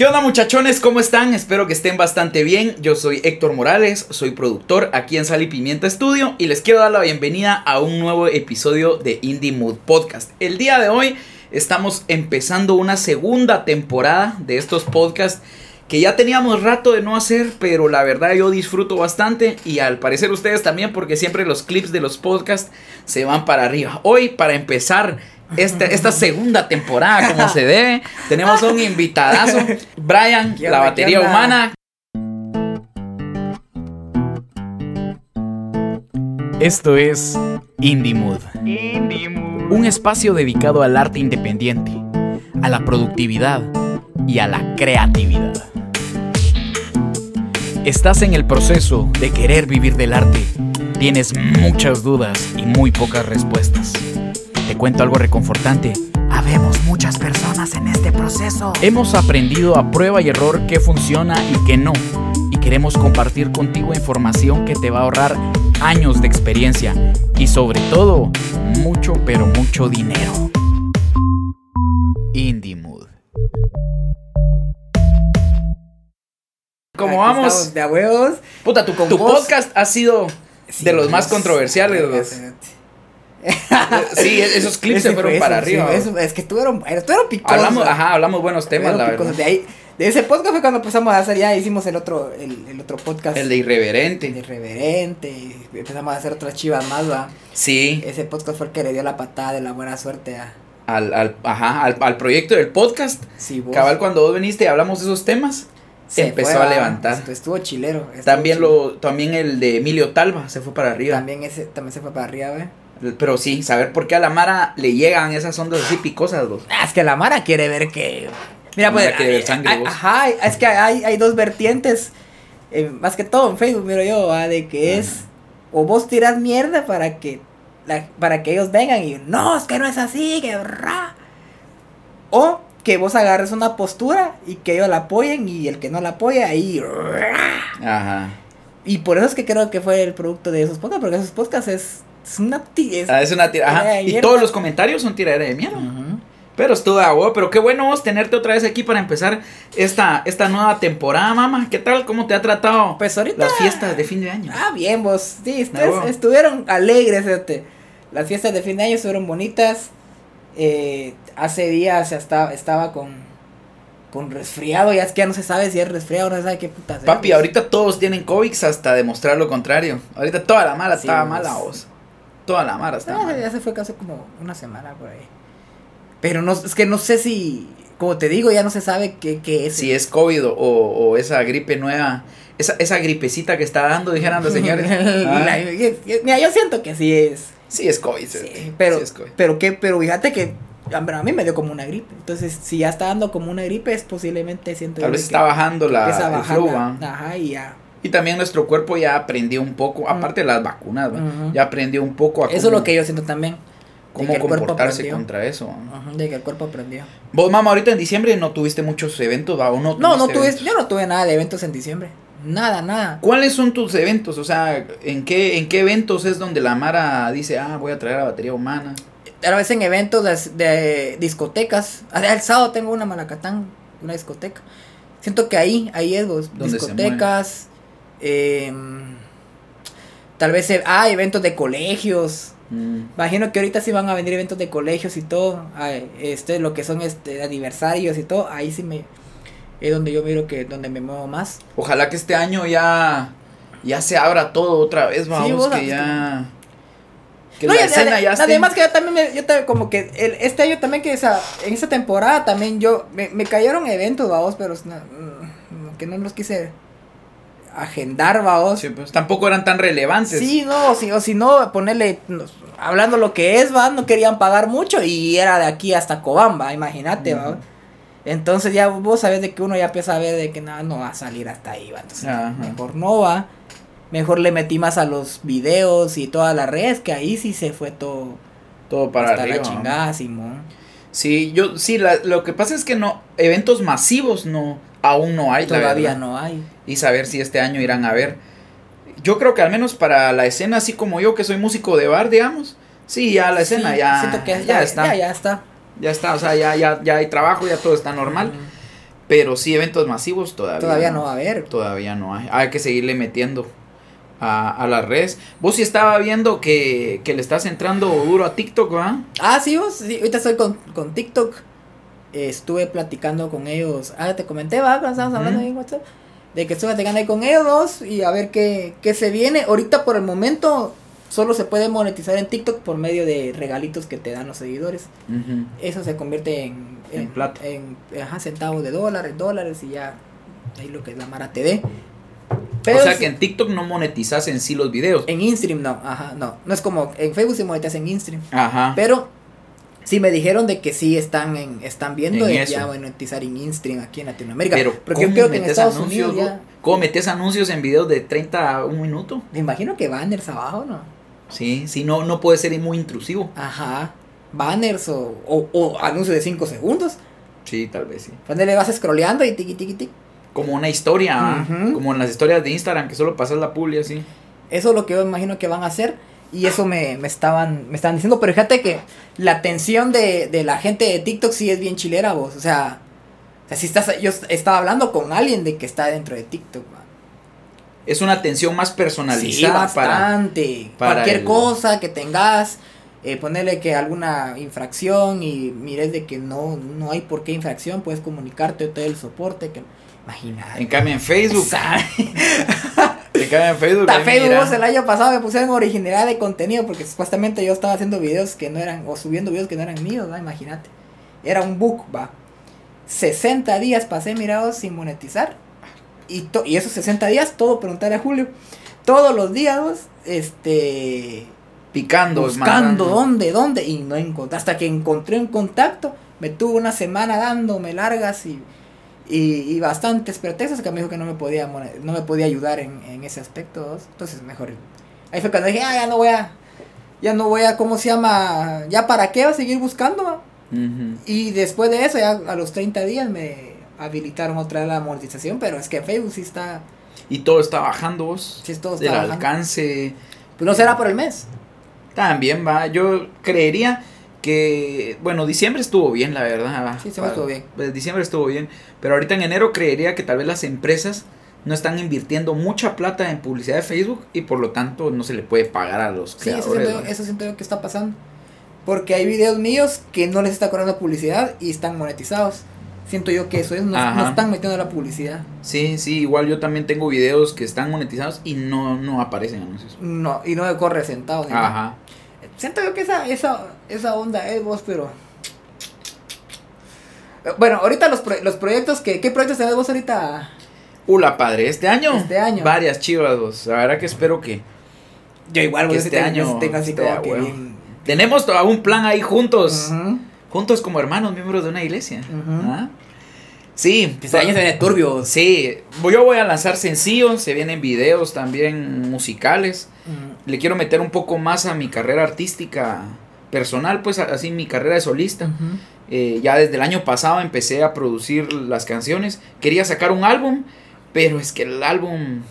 ¿Qué onda muchachones? ¿Cómo están? Espero que estén bastante bien. Yo soy Héctor Morales, soy productor aquí en Sal y Pimienta Studio y les quiero dar la bienvenida a un nuevo episodio de Indie Mood Podcast. El día de hoy estamos empezando una segunda temporada de estos podcasts que ya teníamos rato de no hacer, pero la verdad yo disfruto bastante y al parecer ustedes también porque siempre los clips de los podcasts se van para arriba. Hoy para empezar este, esta segunda temporada como se debe. Tenemos un invitadazo, Brian, la batería humana. Esto es Indie Mood. Un espacio dedicado al arte independiente, a la productividad y a la creatividad. Estás en el proceso de querer vivir del arte. Tienes muchas dudas y muy pocas respuestas. Te cuento algo reconfortante. Habemos muchas personas en este proceso. Hemos aprendido a prueba y error qué funciona y qué no. Y queremos compartir contigo información que te va a ahorrar años de experiencia. Y sobre todo, mucho pero mucho dinero. Indie Mood. ¿Cómo Aquí vamos? De a huevos. Puta, tu, podcast ha sido de los más controversiales. Sí, esos clips se fueron fue para eso, sí, arriba. eso, es que estuvieron, estuvieron picosos. Hablamos, ajá, hablamos buenos temas, la verdad. De, ahí, de ese podcast fue cuando empezamos a hacer, ya hicimos el otro, el, el otro podcast. El de irreverente. de Irreverente. y empezamos a hacer otras chivas más, va. Sí, Ese podcast fue el que le dio la patada de la buena suerte a. al, al, ajá, al, al proyecto del podcast. Sí, vos. Cabal, cuando vos viniste y hablamos de esos temas, se empezó fue, a va. levantar. Estuvo, estuvo chilero. estuvo También chilero. lo, también el de Emilio Talva se fue para arriba. También ese, también se fue para arriba, ve. Pero sí, saber por qué a la Mara le llegan esas ondas así picosas, vos. Ah, es que la Mara quiere ver que. Mira, La pues. Mara quiere ver sangre, vos. Ajá, es que hay, hay dos vertientes. eh, más que todo en Facebook, miro yo, ¿va? de que Ajá. es. O vos tirás mierda para que. la- para que ellos vengan y. No, es que no es así, que. ra". O que vos agarres una postura y que ellos la apoyen y el que no la apoya ahí. ra. Ajá. Y por eso es que creo que fue el producto de esos podcasts, porque esos podcasts es. Es una. ti- es- Ah, es una. Tiradera de Y todos los comentarios son tiradera de mierda. Pero estuvo de huevo, pero qué bueno vos tenerte otra vez aquí para empezar esta, esta nueva temporada, mamá. ¿Qué tal? ¿Cómo te ha tratado Pues ahorita. las fiestas de fin de año? Ah, bien, vos. Sí, ustedes estuvieron alegres, fíjate. Las fiestas de fin de año estuvieron bonitas. Eh, hace días estaba, estaba con, con resfriado. Ya es que ya no se sabe si es resfriado o no se sabe qué puta sea, Papi, ahorita todos tienen COVID hasta demostrar lo contrario. Ahorita toda la mala Sí, estaba mala, vos. Toda la mala estaba Ah, ya se fue casi como una semana por ahí. Pero no, es que no sé si. Como te digo, ya no se sabe qué, qué es. Si es COVID o, o esa gripe nueva, esa, esa gripecita que está dando, dijeran los señores. Ah, La- mira, yo siento que sí es. sí es COVID. Sí, pero, sí es COVID. pero que, pero fíjate que a ver, a mí me dio como una gripe. Entonces, si ya está dando como una gripe, es posiblemente siento Tal vez que está bajando la, empieza a el bajar flu, la- ¿va? Ajá, y ya. Y también nuestro cuerpo ya aprendió un poco, aparte de las vacunas, ya aprendió un poco a Eso es lo que yo siento también. cómo comportarse contra eso. de que el cuerpo aprendió. Vos, mamá, ahorita en diciembre no tuviste muchos eventos, ¿va? ¿O no? No, no tuve, yo no tuve nada de eventos en diciembre. Nada, nada. ¿Cuáles son tus eventos? O sea, ¿en qué, ¿en qué eventos es donde la Mara dice, ah, voy a traer la batería humana? A veces en eventos de, de discotecas. Ah, El sábado tengo una Malacatán, una discoteca. Siento que ahí, ahí es vos. Discotecas. Em, tal vez, eh, ah, eventos de colegios. Mm. Imagino que ahorita sí van a venir eventos de colegios y todo. ay, este, lo que son este aniversarios y todo. Ahí sí me. Es donde yo miro que donde me muevo más. Ojalá que este año ya, ya se abra todo otra vez, vamos, vos, que ya... Que No, la escena esté... Además que yo también, me- yo también como que el- este año también que esa, en esa temporada también yo, me, me cayeron eventos, vamos, pero no, mm, que no los quise agendar, vamos. Sí, pues, tampoco eran tan relevantes. Sí, no, si, o si no, ponerle, hablando lo que es, va, no querían pagar mucho y era de aquí hasta Cobamba, imagínate, va. Entonces ya vos sabes de que uno ya empieza a ver de que nada, no va a salir hasta ahí, va. Entonces mejor no va. Mejor le metí más a los videos y todas las redes, que ahí sí se fue todo Todo para hasta arriba. la chingada, Simón. Sí, yo, sí, la- lo que pasa es que no, eventos masivos no, aún no hay, Todavía verdad. no hay. Y saber si este año irán a ver. Yo creo que al menos para la escena, así como yo, que soy músico de bar, digamos, sí, ya la escena Sí, ya, siento que ya está. Ya, ya está. Ya está, o sea, ya, ya, ya hay trabajo, ya todo está normal. Pero sí, eventos masivos todavía. Todavía no va a haber. Todavía no hay. Hay que seguirle metiendo a, a las redes. Vos sí estaba viendo que, que le estás entrando duro a TikTok, ¿va? Ah, sí, vos, sí, ahorita estoy con, con TikTok. Estuve platicando con ellos. Ah, te comenté, va, estábamos hablando ahí en WhatsApp. De que estuve platicando ahí con ellos dos y a ver qué, qué se viene. Ahorita por el momento solo se puede monetizar en TikTok por medio de regalitos que te dan los seguidores. Eso se convierte en, En plata. en ajá, centavos de dólares, dólares y ya ahí lo que la Mara te dé. o sea que en TikTok no monetizas en sí los videos. en InStream no, ajá, no. No es como en Facebook se monetiza en InStream. Ajá. Pero sí me dijeron de que sí están en, están viendo En ya monetizar en InStream aquí en Latinoamérica. Pero, Porque yo ¿cómo creo que en metes Estados anuncios, Unidos vos? ya. ¿Cómo metes anuncios en videos de 30 a un minuto? Me imagino que banners abajo, ¿no? Sí, sí, no, no puede ser muy intrusivo. Ajá. Banners o, o, o anuncios de 5 segundos. Sí, tal vez sí. Donde le vas scrolleando y tiqui tiqui tiqui. Como una historia, ¿ah? Como en las historias de Instagram, que solo pasas la publi así. Eso es lo que yo imagino que van a hacer. Y eso me, me estaban me estaban diciendo. Pero fíjate que la atención de, de la gente de TikTok sí es bien chilera, vos. O sea, o sea, si estás, yo estaba hablando con alguien de que está dentro de TikTok. Es una atención más Sí, personalizada para... bastante. para Cualquier el- cosa que tengas, eh, ponerle que alguna infracción y mires de que no, no hay por qué infracción, puedes comunicarte todo el soporte. Que, imagínate. En cambio en Facebook. en Facebook, ahí Facebook el año pasado me pusieron originalidad de contenido porque supuestamente yo estaba haciendo videos que no eran, o subiendo videos que no eran míos, ¿va? imagínate. Era un book, va. 60 días pasé, mirados, sin monetizar. Y, to- y esos 60 días, todo preguntarle a Julio. Todos los días, este. picando, buscando mandando. dónde, dónde. Y no encontré. Hasta que encontré un contacto. Me tuvo una semana dándome largas y, y, y bastantes pretextos que me dijo que no me podía, no me podía ayudar en, en ese aspecto. Entonces, mejor. Ahí fue cuando dije, ah, ya no voy a. Ya no voy a, ¿cómo se llama? Ya para qué va a seguir buscando. Y después de eso, ya a los 30 días me habilitaron otra vez la monetización, pero es que Facebook sí está, Y todo está bajando vos. sí todo del bajando. alcance. Pues no será por el mes. También va. Yo creería que. Bueno, diciembre estuvo bien, la verdad. Sí, sí, estuvo bien. Pues, diciembre estuvo bien. Pero ahorita en enero creería que tal vez las empresas no están invirtiendo mucha plata en publicidad de Facebook y por lo tanto no se le puede pagar a los Sí, eso creadores. siento, ¿va? eso siento yo que está pasando. Porque hay videos míos que no les está cobrando publicidad y están monetizados. Siento yo que eso es, no, Ajá. no están metiendo la publicidad. Sí, sí, igual yo también tengo videos que están monetizados y no, no aparecen anuncios. No, y no me corre ni nada. Siento yo que esa, esa, esa onda es vos, pero... Bueno, ahorita los, pro- los proyectos, que, ¿qué proyectos tenés vos ahorita? Hola padre, este año. Este año. Varias chivas, vos. La verdad que espero que. Yo igual, Que vos este año tengo así esté como a que huevo. bien... Tenemos todo un plan ahí juntos. Juntos como hermanos, miembros de una iglesia. ¿Ah? Sí, Este año se viene turbio. Sí, yo voy a lanzar sencillos, se vienen videos también musicales. Ujú. Le quiero meter un poco más a mi carrera artística personal, pues así mi carrera de solista. Eh, ya desde el año pasado empecé a producir las canciones. Quería sacar un álbum, pero es que el álbum...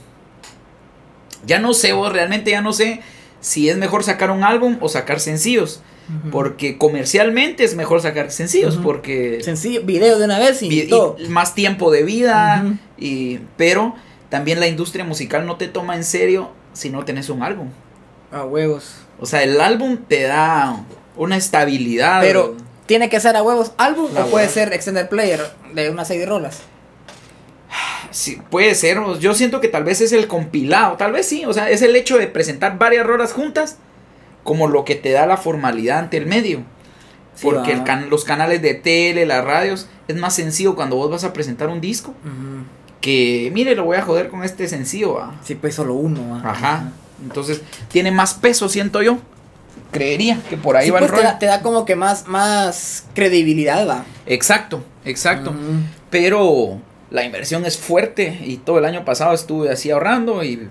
Ya no sé, vos realmente ya no sé si es mejor sacar un álbum o sacar sencillos. Porque comercialmente es mejor sacar sencillos, porque... Sencillo, video de una vez y, todo. más tiempo de vida, y, pero también la industria musical no te toma en serio si no tenés un álbum. A huevos. O sea, el álbum te da una estabilidad. Pero, ¿tiene que ser a huevos álbum La o puede ser extender player de unas seis de rolas? Sí, puede ser. Yo siento que tal vez es el compilado. Tal vez sí. O sea, es el hecho de presentar varias rolas juntas como lo que te da la formalidad ante el medio. Sí, Porque va. el can- los canales de tele, las radios, es más sencillo cuando vos vas a presentar un disco. Que, mire, lo voy a joder con este sencillo. ¿va? Sí, pues solo uno. ¿va? Ajá. Entonces, tiene más peso, siento yo. Creería que por ahí Sí, va pues el te rollo. da, te da como que más, más credibilidad, va. Exacto, exacto. Pero la inversión es fuerte y todo el año pasado estuve así ahorrando y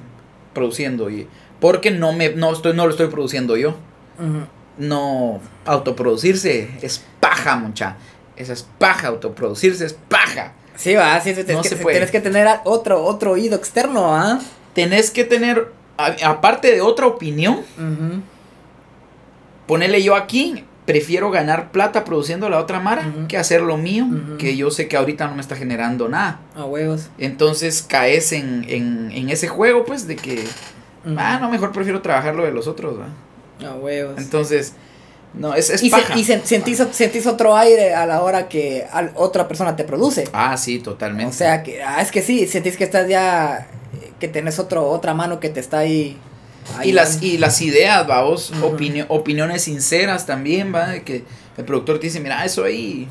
produciendo. Y, porque no, me, no, estoy, no lo estoy produciendo yo. No, autoproducirse es paja, mucha. Esa es paja, autoproducirse es paja. Sí, va, sí, sí, No que, tienes que tener otro, otro oído externo, ¿ah? Tenés que tener, a- aparte de otra opinión, Ujú. ponerle yo aquí, prefiero ganar plata produciendo la otra mara que hacer lo mío, que yo sé que ahorita no me está generando nada. A huevos. Entonces caes en, en, en ese juego, pues, de que, Ah, no, mejor prefiero trabajar lo de los otros, ¿va? A huevos. Entonces, no, es, es y, se- y se- sentís, sentís otro aire a la hora que al- otra persona te produce. Ah, sí, totalmente. O sea, que ah, es que sí, sentís que estás ya, que tenés otro, otra mano que te está ahí. ahí y las, y las ideas, vamos, Ujú. opinio- opiniones sinceras también, va, de que el productor te dice, mira, eso ahí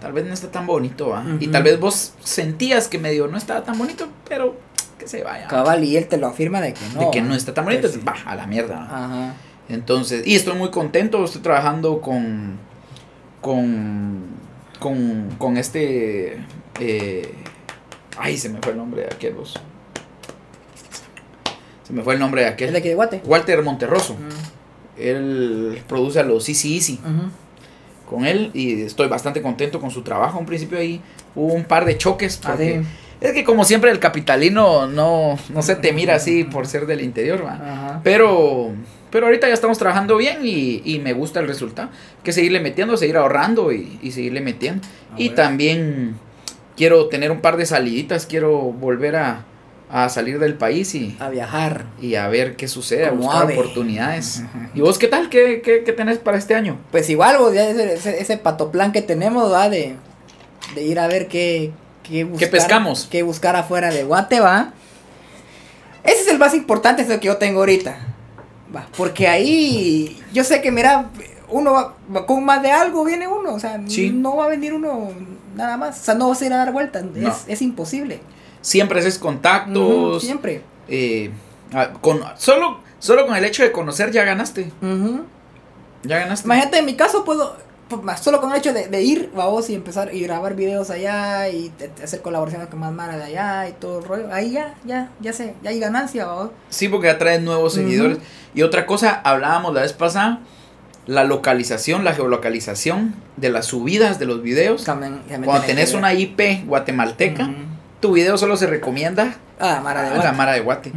tal vez no está tan bonito, va. Y tal vez vos sentías que medio no estaba tan bonito, pero que se vaya. Cabal, y él te lo afirma de que no. de que no está tan bonito, sí. va, a la mierda. Ajá. Entonces, y estoy muy contento, estoy trabajando con, con, con, con este, eh, ay, se me fue el nombre de aquel, vos. Se me fue el nombre de ¿Es de aquel. aquí de Guate? Walter Monterroso. Él produce a los Easy Easy Ujú. con él y estoy bastante contento con su trabajo. Un principio ahí hubo un par de choques Ah, porque sí. Es que como siempre el capitalino no, no se te mira así por ser del interior, ¿va? Pero, pero ahorita ya estamos trabajando bien y, y me gusta el resultado. Hay que seguirle metiendo, seguir ahorrando y, y seguirle metiendo. Ah, y bueno. también quiero tener un par de saliditas, quiero volver a, a salir del país y, A viajar. y a ver qué sucede, a buscar ave. oportunidades. ¿Y vos qué tal? ¿Qué, qué, qué tenés para este año? Pues igual, vos, ya ese, ese, ese patoplan que tenemos, va, de, de ir a ver qué, qué buscar. pescamos? Qué buscar afuera de Guate, va. Ese es el más importante, es el que yo tengo ahorita. Va, porque ahí, yo sé que, mira, uno va, va con más de algo viene uno, o sea, Sí. no va a venir uno nada más, o sea, no vas a ir a dar vueltas, No. es, es imposible. Siempre haces contactos. siempre. eh, ah, con, solo, solo con el hecho de conocer ya ganaste. Ya ganaste. Imagínate, en mi caso puedo, solo con el hecho de, de ir, vamos, y empezar y grabar videos allá y te- te hacer colaboraciones con más mara de allá y todo el rollo, ahí ya, ya, ya sé, ya hay ganancia, vamos. Sí, porque atrae nuevos seguidores. Y otra cosa, hablábamos la vez pasada, la localización, la geolocalización de las subidas de los videos. También- también Cuando tenés una. IP guatemalteca, tu video solo se recomienda Ah, mara de a la Guate. Mara de Guate.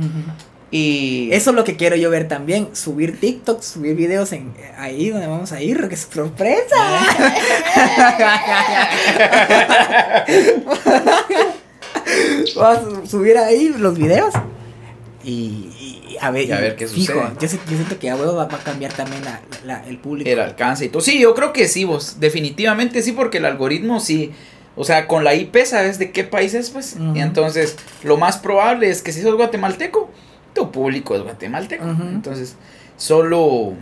Y Eso es lo que quiero yo ver también, subir TikTok, subir videos en ahí donde vamos a ir, que es sorpresa. Vamos a subir ahí los videos y, y a ver, Y a ver qué fijo, sucede. Yo, yo siento que a huevo va, va a cambiar también la, la- el público. el alcance y todo. Sí, yo creo que sí, vos. Definitivamente sí, porque el algoritmo sí. O sea, con la IP sabes de qué país es, pues. Y entonces, lo más probable es que si sos guatemalteco, tu público es guatemalteco. Entonces, solo.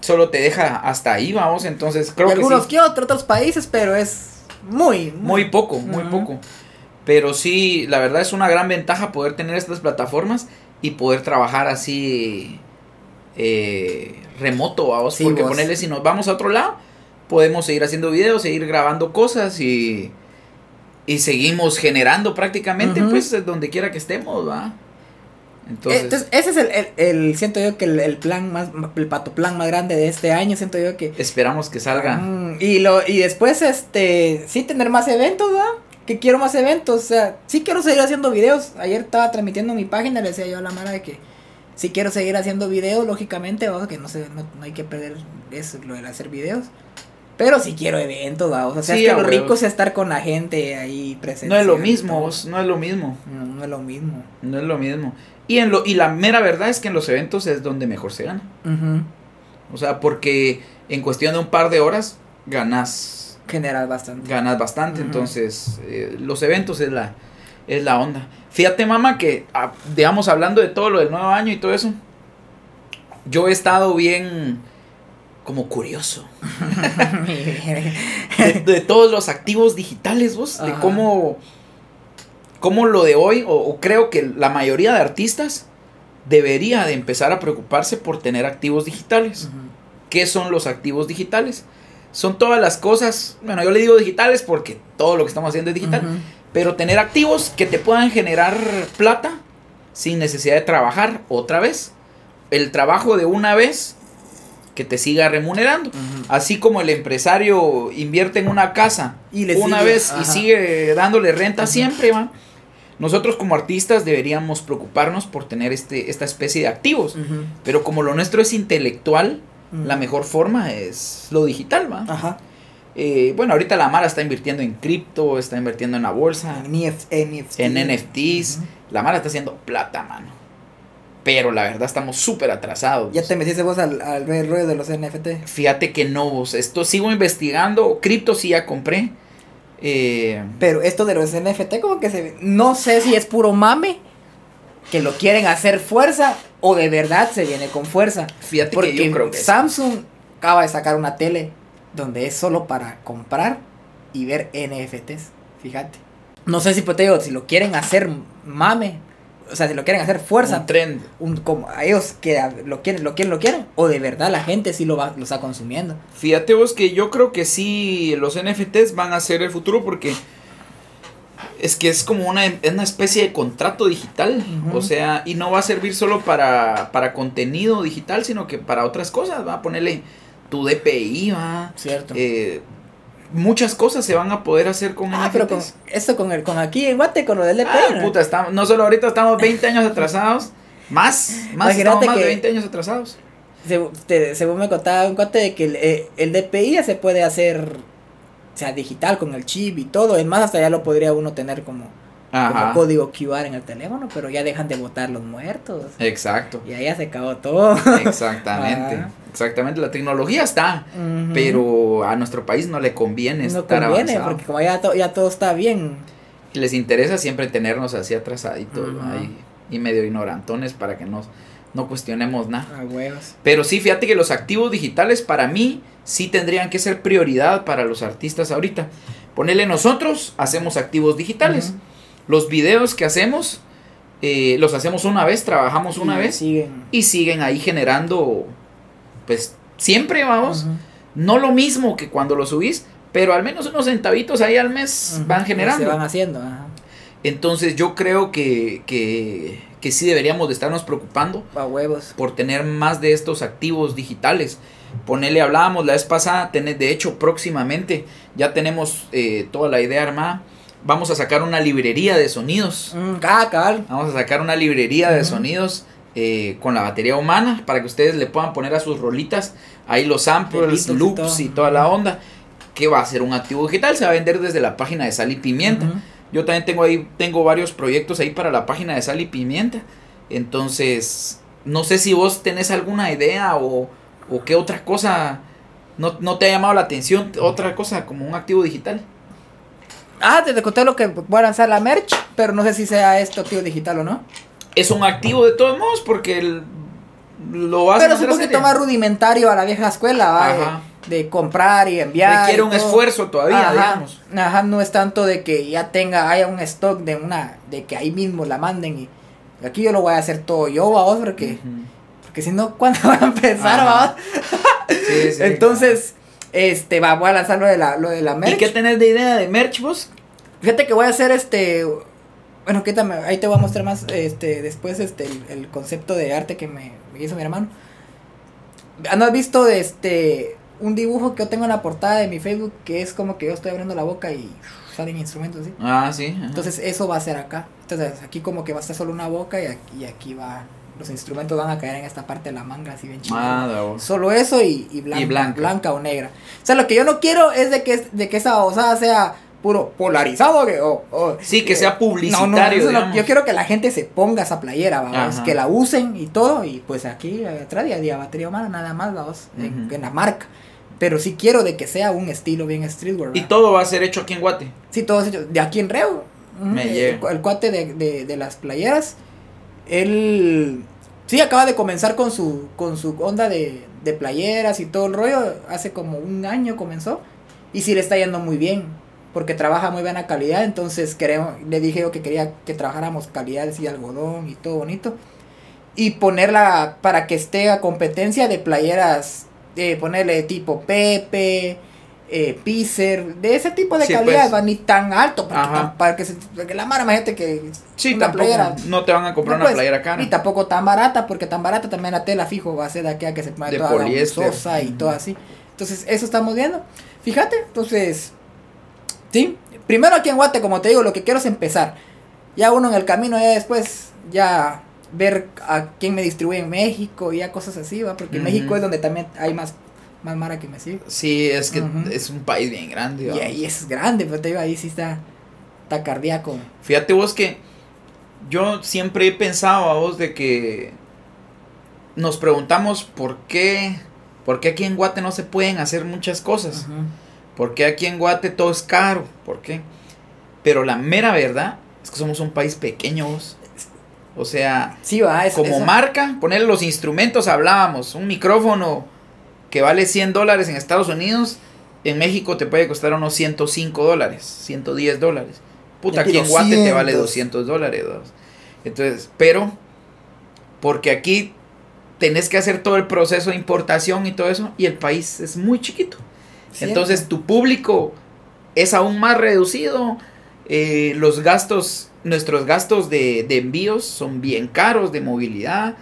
Solo te deja hasta ahí, vamos. Entonces, creo y que algunos sí. que otros, otros países, pero es muy, Muy poco, muy poco. Pero sí, la verdad es una gran ventaja poder tener estas plataformas y poder trabajar así eh, remoto, vamos. Sí, porque vos. ponerle si nos vamos a otro lado, podemos seguir haciendo videos, seguir grabando cosas y, y seguimos generando prácticamente, pues, donde quiera que estemos, va. Entonces, Entonces, ese es el, el, el- siento yo que el, el plan más, el pato plan más grande de este año, siento yo que esperamos que salga. Y lo y después este sí tener más eventos, ¿verdad? Que quiero más eventos, o sea, sí quiero seguir haciendo videos. Ayer estaba transmitiendo mi página, le decía yo a la mara de que sí quiero seguir haciendo videos, lógicamente, vamos, que no se no, no hay que perder eso lo de hacer videos. Pero sí quiero eventos, vamos, o sea, Sí, es que a lo rico es estar con la gente ahí presente. no es lo mismo, vos, no es lo mismo. No, no es lo mismo. No es lo mismo. Y, en lo, y la mera verdad es que en los eventos es donde mejor se gana. O sea, porque en cuestión de un par de horas ganas, General bastante. ganas bastante. Entonces, eh, los eventos es la, es la onda. Fíjate, mamá, que, ah, digamos, hablando de todo lo del nuevo año y todo eso, yo he estado bien como curioso de, de todos los activos digitales, vos, de cómo, cómo lo de hoy, o, o creo que la mayoría de artistas debería de empezar a preocuparse por tener activos digitales. ¿Qué son los activos digitales? Son todas las cosas, bueno, yo le digo digitales porque todo lo que estamos haciendo es digital, pero tener activos que te puedan generar plata sin necesidad de trabajar otra vez. El trabajo de una vez que te siga remunerando. Así como el empresario invierte en una casa Y le una sigue, vez y sigue dándole renta siempre, va. Nosotros como artistas deberíamos preocuparnos por tener este, esta especie de activos. Pero como lo nuestro es intelectual, la mejor forma es lo digital, ¿va? Ajá. Eh, bueno, ahorita la Mara está invirtiendo en cripto, está invirtiendo en la bolsa, En NF NFTs. en NFTs. La Mara está haciendo plata, mano. Pero la verdad estamos súper atrasados. Ya te metiste vos al, al ver rollo de los NFT. Fíjate que no, vos. Esto sigo investigando. Cripto sí ya compré. Eh, Pero esto de los NFT como que se no sé si es puro mame que lo quieren hacer fuerza o de verdad se viene con fuerza. fíjate Porque que yo creo que. Samsung acaba de sacar una tele donde es solo para comprar y ver NFTs. Fíjate. No sé si pues te digo, si lo quieren hacer mame, o sea, si lo quieren hacer fuerza, un trend. un, como a ellos que lo quieren, lo quieren, lo quieren, o de verdad la gente sí lo va, lo está consumiendo. Fíjate vos que yo creo que sí los NFTs van a ser el futuro porque es que es como una, es una especie de contrato digital. O sea, y no va a servir solo para, para contenido digital, sino que para otras cosas. Va a ponerle tu DPI, va. Cierto. Eh, muchas cosas se van a poder hacer con ah, NFTs. pero con esto con el con aquí en Guate con lo del LP. Ah, puta, estamos, no solo ahorita estamos 20 años atrasados, más, más, Imagínate estamos más de que- 20 años atrasados. Se- te- según me contaba un cuate de que el, eh, el DPI ya se puede hacer, o sea, digital con el chip y todo. Es más, hasta ya lo podría uno tener como, como Ajá. código QR en el teléfono, pero ya dejan de votar los muertos. Exacto. Y ahí ya se acabó todo. Exactamente. Ah. Exactamente. La tecnología está, pero a nuestro país no le conviene no estar conviene, avanzado. porque como ya, to- ya todo está bien. Y les interesa siempre tenernos así atrasaditos Ujú. ahí, y medio ignorantones para que nos, no cuestionemos nada. A huevos. Pero sí, fíjate que los activos digitales para mí sí tendrían que ser prioridad para los artistas ahorita. Ponele nosotros, hacemos activos digitales. Los videos que hacemos, eh, los hacemos una vez, trabajamos una Y vez Siguen. y siguen ahí generando, pues siempre vamos, no lo mismo que cuando lo subís, pero al menos unos centavitos ahí al mes van generando. Se van haciendo. ajá. Entonces yo creo que, que, que sí deberíamos de estarnos preocupando A huevos. por tener más de estos activos digitales. Ponele, hablábamos la vez pasada, tener, de hecho próximamente ya tenemos eh, toda la idea armada. Vamos a sacar una librería de sonidos. Mm, ah. Vamos a sacar una librería de sonidos eh, con la batería humana para que ustedes le puedan poner a sus rolitas ahí los samples, y loops y toda la onda. Que va a ser un activo digital, se va a vender desde la página de Sal y Pimienta. Yo también tengo ahí, tengo varios proyectos ahí para la página de Sal y Pimienta. Entonces, no sé si vos tenés alguna idea o, o qué otra cosa no, no te ha llamado la atención, otra cosa como un activo digital. Ah, te, conté lo que voy a lanzar la merch, pero no sé si sea esto activo digital o no. Es un activo de todos modos porque el- lo vas Pero a es un poquito más rudimentario a la vieja escuela, ¿va? De- Ajá. De, comprar y enviar. Requiere y un todo. esfuerzo todavía, Ajá, digamos. Ajá, no es tanto de que ya tenga, haya un stock de una, de que ahí mismo la manden y aquí yo lo voy a hacer todo yo, vamos, porque, Ujú. porque si no, ¿cuándo va a empezar, vamos? Sí, sí. Entonces, este, va, voy a lanzar lo de la, lo de la ¿Y merch. qué tenés de idea de merch vos? Fíjate que voy a hacer este. Bueno, quítame, ahí te voy a mostrar más este después este el, el concepto de arte que me, me hizo mi hermano. ¿No has visto este un dibujo que yo tengo en la portada de mi Facebook que es como que yo estoy abriendo la boca y salen instrumentos? Ah, sí. ajá. Entonces eso va a ser acá. Entonces aquí como que va a estar solo una boca y aquí, y aquí va los instrumentos van a caer en esta parte de la manga así bien vos. Solo eso y, y, blanca, Y blanca. blanca o negra. O sea, lo que yo no quiero es de que, de que esa osada sea puro polarizado. Que, o, o- Sí, que sea no, no, publicitario. eso no, digamos. yo quiero que la gente se ponga esa playera, vamos, que la usen y todo. Y pues aquí atrás ya día batería humana, nada más, vamos, en, Ujú. en la marca. Pero sí quiero de que sea un estilo bien streetwear. Y todo va a ser hecho aquí en Guate. Sí, todo es hecho de aquí en Reo. Me el, el cuate de, de, de las playeras. Él sí acaba de comenzar con su, con su onda de, de playeras y todo el rollo. Hace como un año comenzó. Y sí le está yendo muy bien. Porque trabaja muy buena calidad. Entonces queremos, le dije yo que quería que trabajáramos calidad así, algodón y todo bonito. Y ponerla para que esté a competencia de playeras. De ponerle tipo Pepe. Eh, Pizer, de ese tipo de Sí, calidad, pues. va ni tan alto, porque, para que, se- porque la mara, imagínate que Sí, una tampoco. playera no te van a comprar no, una pues, playera cara. y tampoco tan barata, porque tan barata también la tela fijo va a ser de aquí a que se ponga De toda poliéster. sosa y todo así. Entonces, eso estamos viendo. Fíjate, entonces, sí. Primero aquí en Guate, como te digo, lo que quiero es empezar. Ya uno en el camino, ya después, ya ver a quién me distribuye en México y a cosas así, ¿va? Porque. México es donde también hay más, más mara que me sigue. Sí, es que es un país bien grande. Y ahí es grande, pero te digo, ahí sí está, está cardíaco. Fíjate vos que yo siempre he pensado a vos de que nos preguntamos por qué, por qué aquí en Guate no se pueden hacer muchas cosas. ¿Por qué aquí en Guate todo es caro? ¿Por qué? Pero la mera verdad es que somos un país pequeño vos. O sea, Sí, va, es, como eso- marca, ponerle los instrumentos, hablábamos, un micrófono que vale 100 dólares en Estados Unidos, en México te puede costar unos 105 dólares, 110 dólares. Puta, Aquí en Guate te vale 200 200. dólares. dos. Entonces, pero, porque aquí tenés que hacer todo el proceso de importación y todo eso, y el país es muy chiquito. Entonces tu público es aún más reducido. eh, los gastos, nuestros gastos de, de envíos son bien caros, de movilidad.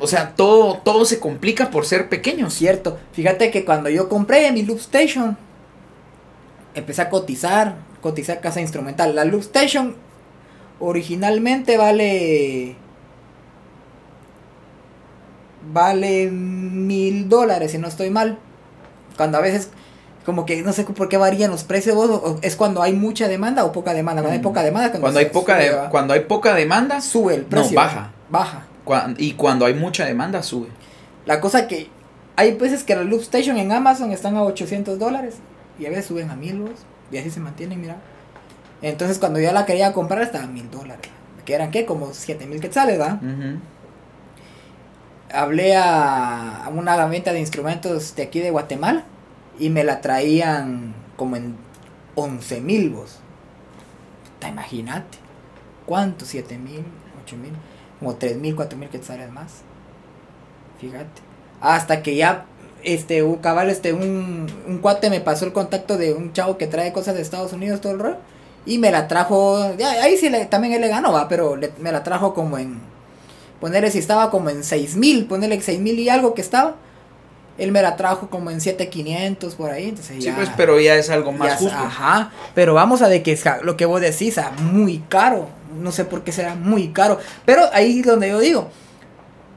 O sea, todo, todo se complica por ser pequeños. Cierto. Fíjate que cuando yo compré mi Loop Station, empecé a cotizar, cotizar casa instrumental. La Loop Station originalmente vale vale mil dólares si no estoy mal. Cuando a veces como que no sé por qué varían los precios, es cuando hay mucha demanda o poca demanda. Cuando hay Mm. poca demanda, Cuando hay se poca, sube, de- va. cuando hay poca demanda, sube el no, precio. baja. Baja. Y cuando hay mucha demanda, sube. La cosa que hay veces que la Loop Station en Amazon están a 800 dólares y a veces suben a 1000 vos, y así se mantienen, mira. Entonces cuando yo la quería comprar estaba a 1000 dólares. Que eran qué, como 7000 quetzales, ¿va? Ujú. Hablé a, a una venta de instrumentos de aquí de Guatemala y me la traían como en 11 mil vos. Puta, Imagínate. ¿Cuánto? 7 mil, 8 mil, como 3 mil, 4 mil quetzales más. Fíjate. Hasta que ya, este, un cabal, este, un, un cuate me pasó el contacto de un chavo que trae cosas de Estados Unidos, todo el rollo. Y me la trajo, ya, ahí sí le, también él le ganó, va, pero le- me la trajo como en, ponerle si estaba como en 6 mil, ponerle 6 mil y algo que estaba. Él me la trajo como en 7500 por ahí, entonces Sí, ya. pues, pero ya es algo más justo. Ajá, pero vamos a de que lo que vos decís, a muy caro. No sé por qué será muy caro. Pero ahí es donde yo digo.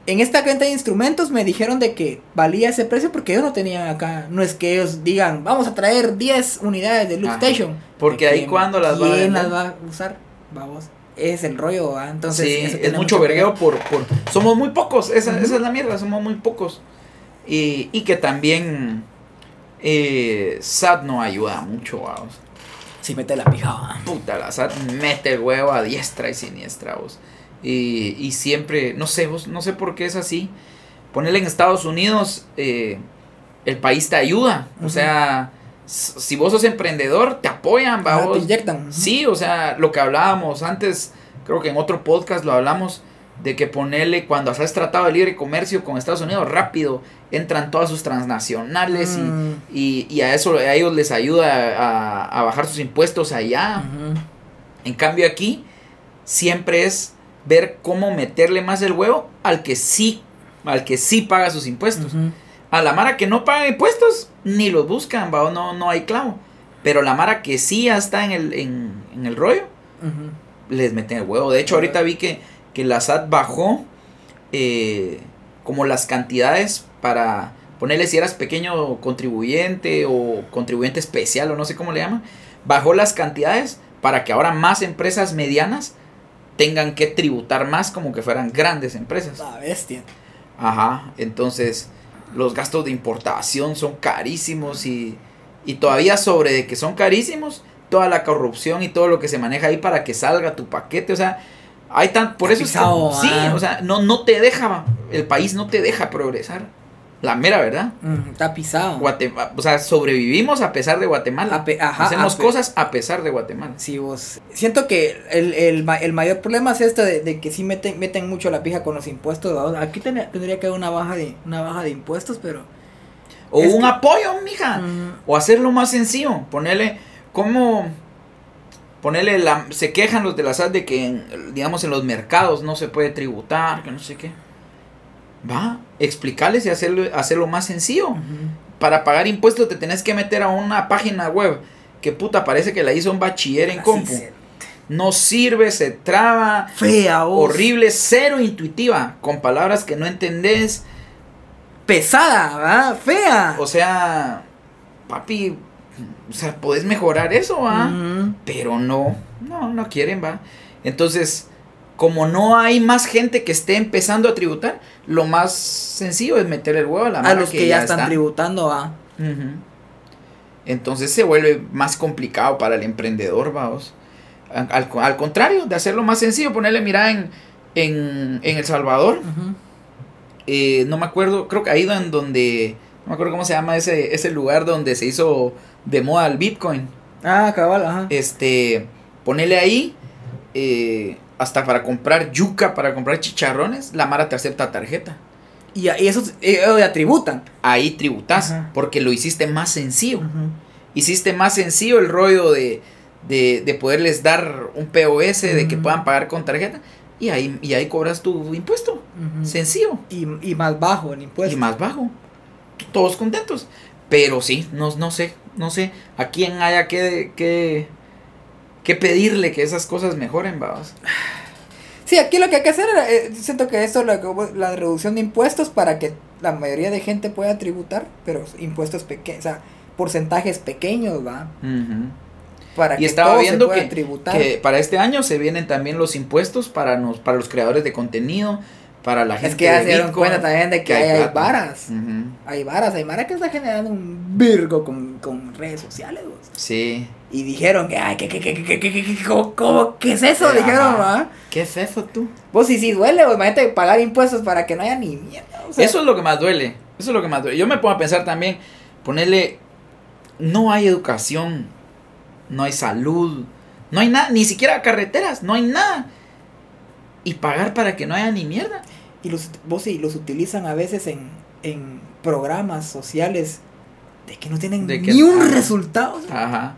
En esta venta de instrumentos me dijeron de que valía ese precio porque ellos no tenían acá. No es que ellos digan, vamos a traer 10 unidades de Loop Ajá. Station. Porque ¿De ahí cuando las van a las va a usar? Vamos. Es el rollo, ¿va? Entonces. sí, eso es mucho vergueo por, por... Somos muy pocos, esa, esa es la mierda, somos muy pocos. Y, y que también eh, SAT no ayuda mucho, vamos. Sí, mete la pijada. Puta, la SAT mete el huevo a diestra y siniestra, vos. Y, y siempre, no sé, vos, no sé por qué es así. Ponerle en Estados Unidos, eh, el país te ayuda. O sea, si vos sos emprendedor, te apoyan, Ah, vamos. te inyectan. Sí, o sea, lo que hablábamos antes, creo que en otro podcast lo hablamos, de que ponerle cuando has tratado de libre comercio con Estados Unidos, rápido entran todas sus transnacionales y- Mm. y, y a eso a ellos les ayuda a, a bajar sus impuestos allá. En cambio aquí siempre es ver cómo meterle más el huevo al que sí, al que sí paga sus impuestos. A la Mara que no paga impuestos, ni los buscan, ¿va? no, no hay clavo. Pero la Mara que sí ya está en el, en, en el rollo, les meten el huevo. De hecho, ahorita vi que, que la SAT bajó eh, como las cantidades para ponerle si eras pequeño contribuyente o contribuyente especial o no sé cómo le llaman. Bajó las cantidades para que ahora más empresas medianas tengan que tributar más como que fueran grandes empresas. La bestia. Ajá, entonces los gastos de importación son carísimos y, y todavía sobre de que son carísimos, toda la corrupción y todo lo que se maneja ahí para que salga tu paquete, o sea, hay tan, por eso es que- Pisado, sí, ah. o sea, no, no te deja, el país no te deja progresar, la mera verdad. Está pisado. Guatemala, o sea, sobrevivimos a pesar de Guatemala. A pe- ajá, Hacemos a cosas a pesar de Guatemala. Sí, vos. Siento que el, el, el mayor problema es esto de, de que sí meten, meten mucho la pija con los impuestos. Aquí ten- tendría que haber una baja de, una baja de impuestos, pero. O un que- apoyo, mija. Mm, O hacerlo más sencillo, ponerle como ponerle la se quejan los de la SAT de que en, digamos en los mercados no se puede tributar, que no sé qué. Va, explicarles y hacerlo hacerlo más sencillo. Para pagar impuestos te tenés que meter a una página web que puta parece que la hizo un bachiller en Así compu. se- no sirve, se traba, Fea, vos. horrible, cero intuitiva, con palabras que no entendés. Pesada, ¿verdad? Fea. O sea, papi, o sea, podés mejorar eso, ¿va? Pero no, no, no quieren, va. Entonces, como no hay más gente que esté empezando a tributar, lo más sencillo es meter el huevo a la A mano los que, ya están tributando, ¿va? Entonces se vuelve más complicado para el emprendedor, vamos. Al, al- contrario, de hacerlo más sencillo, ponerle, mira, en, en, en El Salvador, eh, no me acuerdo, creo que ahí en donde, no me acuerdo cómo se llama ese, ese lugar donde se hizo de moda el Bitcoin. Ah, cabal, ajá. Este, ponerle ahí, eh, hasta para comprar yuca, para comprar chicharrones, la Mara te acepta tarjeta. Y, y eso eh, tributan. Ahí tributas, Ajá. porque lo hiciste más sencillo. hiciste más sencillo el rollo de, de, de poderles dar un POS, de que puedan pagar con tarjeta, y ahí, y ahí cobras tu impuesto. Sencillo Y, y más bajo el impuesto. y más bajo. Todos contentos. Pero sí, no, no sé, no sé a quién haya que, que, que pedirle que esas cosas mejoren, babas. Sí, aquí lo que hay que hacer, eh, siento que esto, la, la reducción de impuestos para que la mayoría de gente pueda tributar, pero impuestos pequeños, o sea, porcentajes pequeños, ¿va? Para Y que estaba se viendo que, tributar. que para este año se vienen también los impuestos para, nos, para los creadores de contenido, para la gente. Es que ya se dieron cuenta también de que, hay, hay, varas. Hay varas, hay varas que está generando un virgo con, con redes sociales. Sí. Y dijeron que, ay, que, que, que, ¿cómo, qué es eso? Eh, dijeron, ¿ah? ¿Qué es eso tú? Vos sí, sí duele, imagínate pagar impuestos para que no haya ni mierda. Eso es lo que más duele. Eso es lo que más duele. Yo me pongo a pensar también, ponerle, no hay educación, no hay salud, no hay nada, ni siquiera carreteras, no hay nada. Y pagar para que no haya ni mierda. Y los, vos sí, los utilizan a veces en, en programas sociales de que no tienen De que- ni un ajá. resultado. Ajá.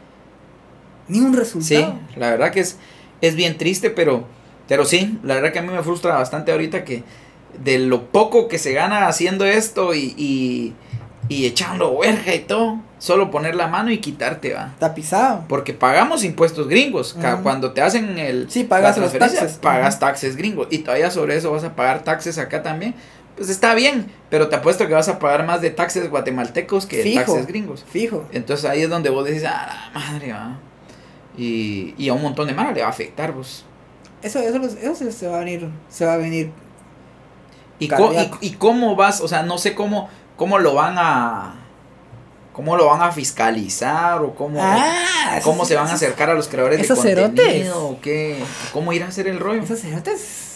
Ni un Sí, resultado. la verdad que es, es bien triste, pero, pero sí, la verdad que a mí me frustra bastante ahorita que de lo poco que se gana haciendo esto y, y, y echando huerja y todo, solo poner la mano y quitarte, va. Tapizado. Porque pagamos impuestos gringos. Ujú. Cuando te hacen el. Sí, pagas los taxes. Pagas taxes gringos. Y todavía sobre eso vas a pagar taxes acá también. Pues está bien. Pero te apuesto que vas a pagar más de taxes guatemaltecos que de taxes gringos. Fijo. Entonces ahí es donde vos decís, ah, la madre, va. Y, y a un montón de manos le va a afectar, vos. Eso, eso, eso se, se va a venir. Se va a venir. ¿Y, co- Cardíaco. y, y cómo vas? O sea, no sé cómo, cómo lo van a. ¿Cómo lo van a fiscalizar? ¿O cómo, Ah, cómo se van a acercar a los creadores de contenido? cerotes. ¿O qué? ¿Cómo ir a hacer el rollo? Esos cerotes.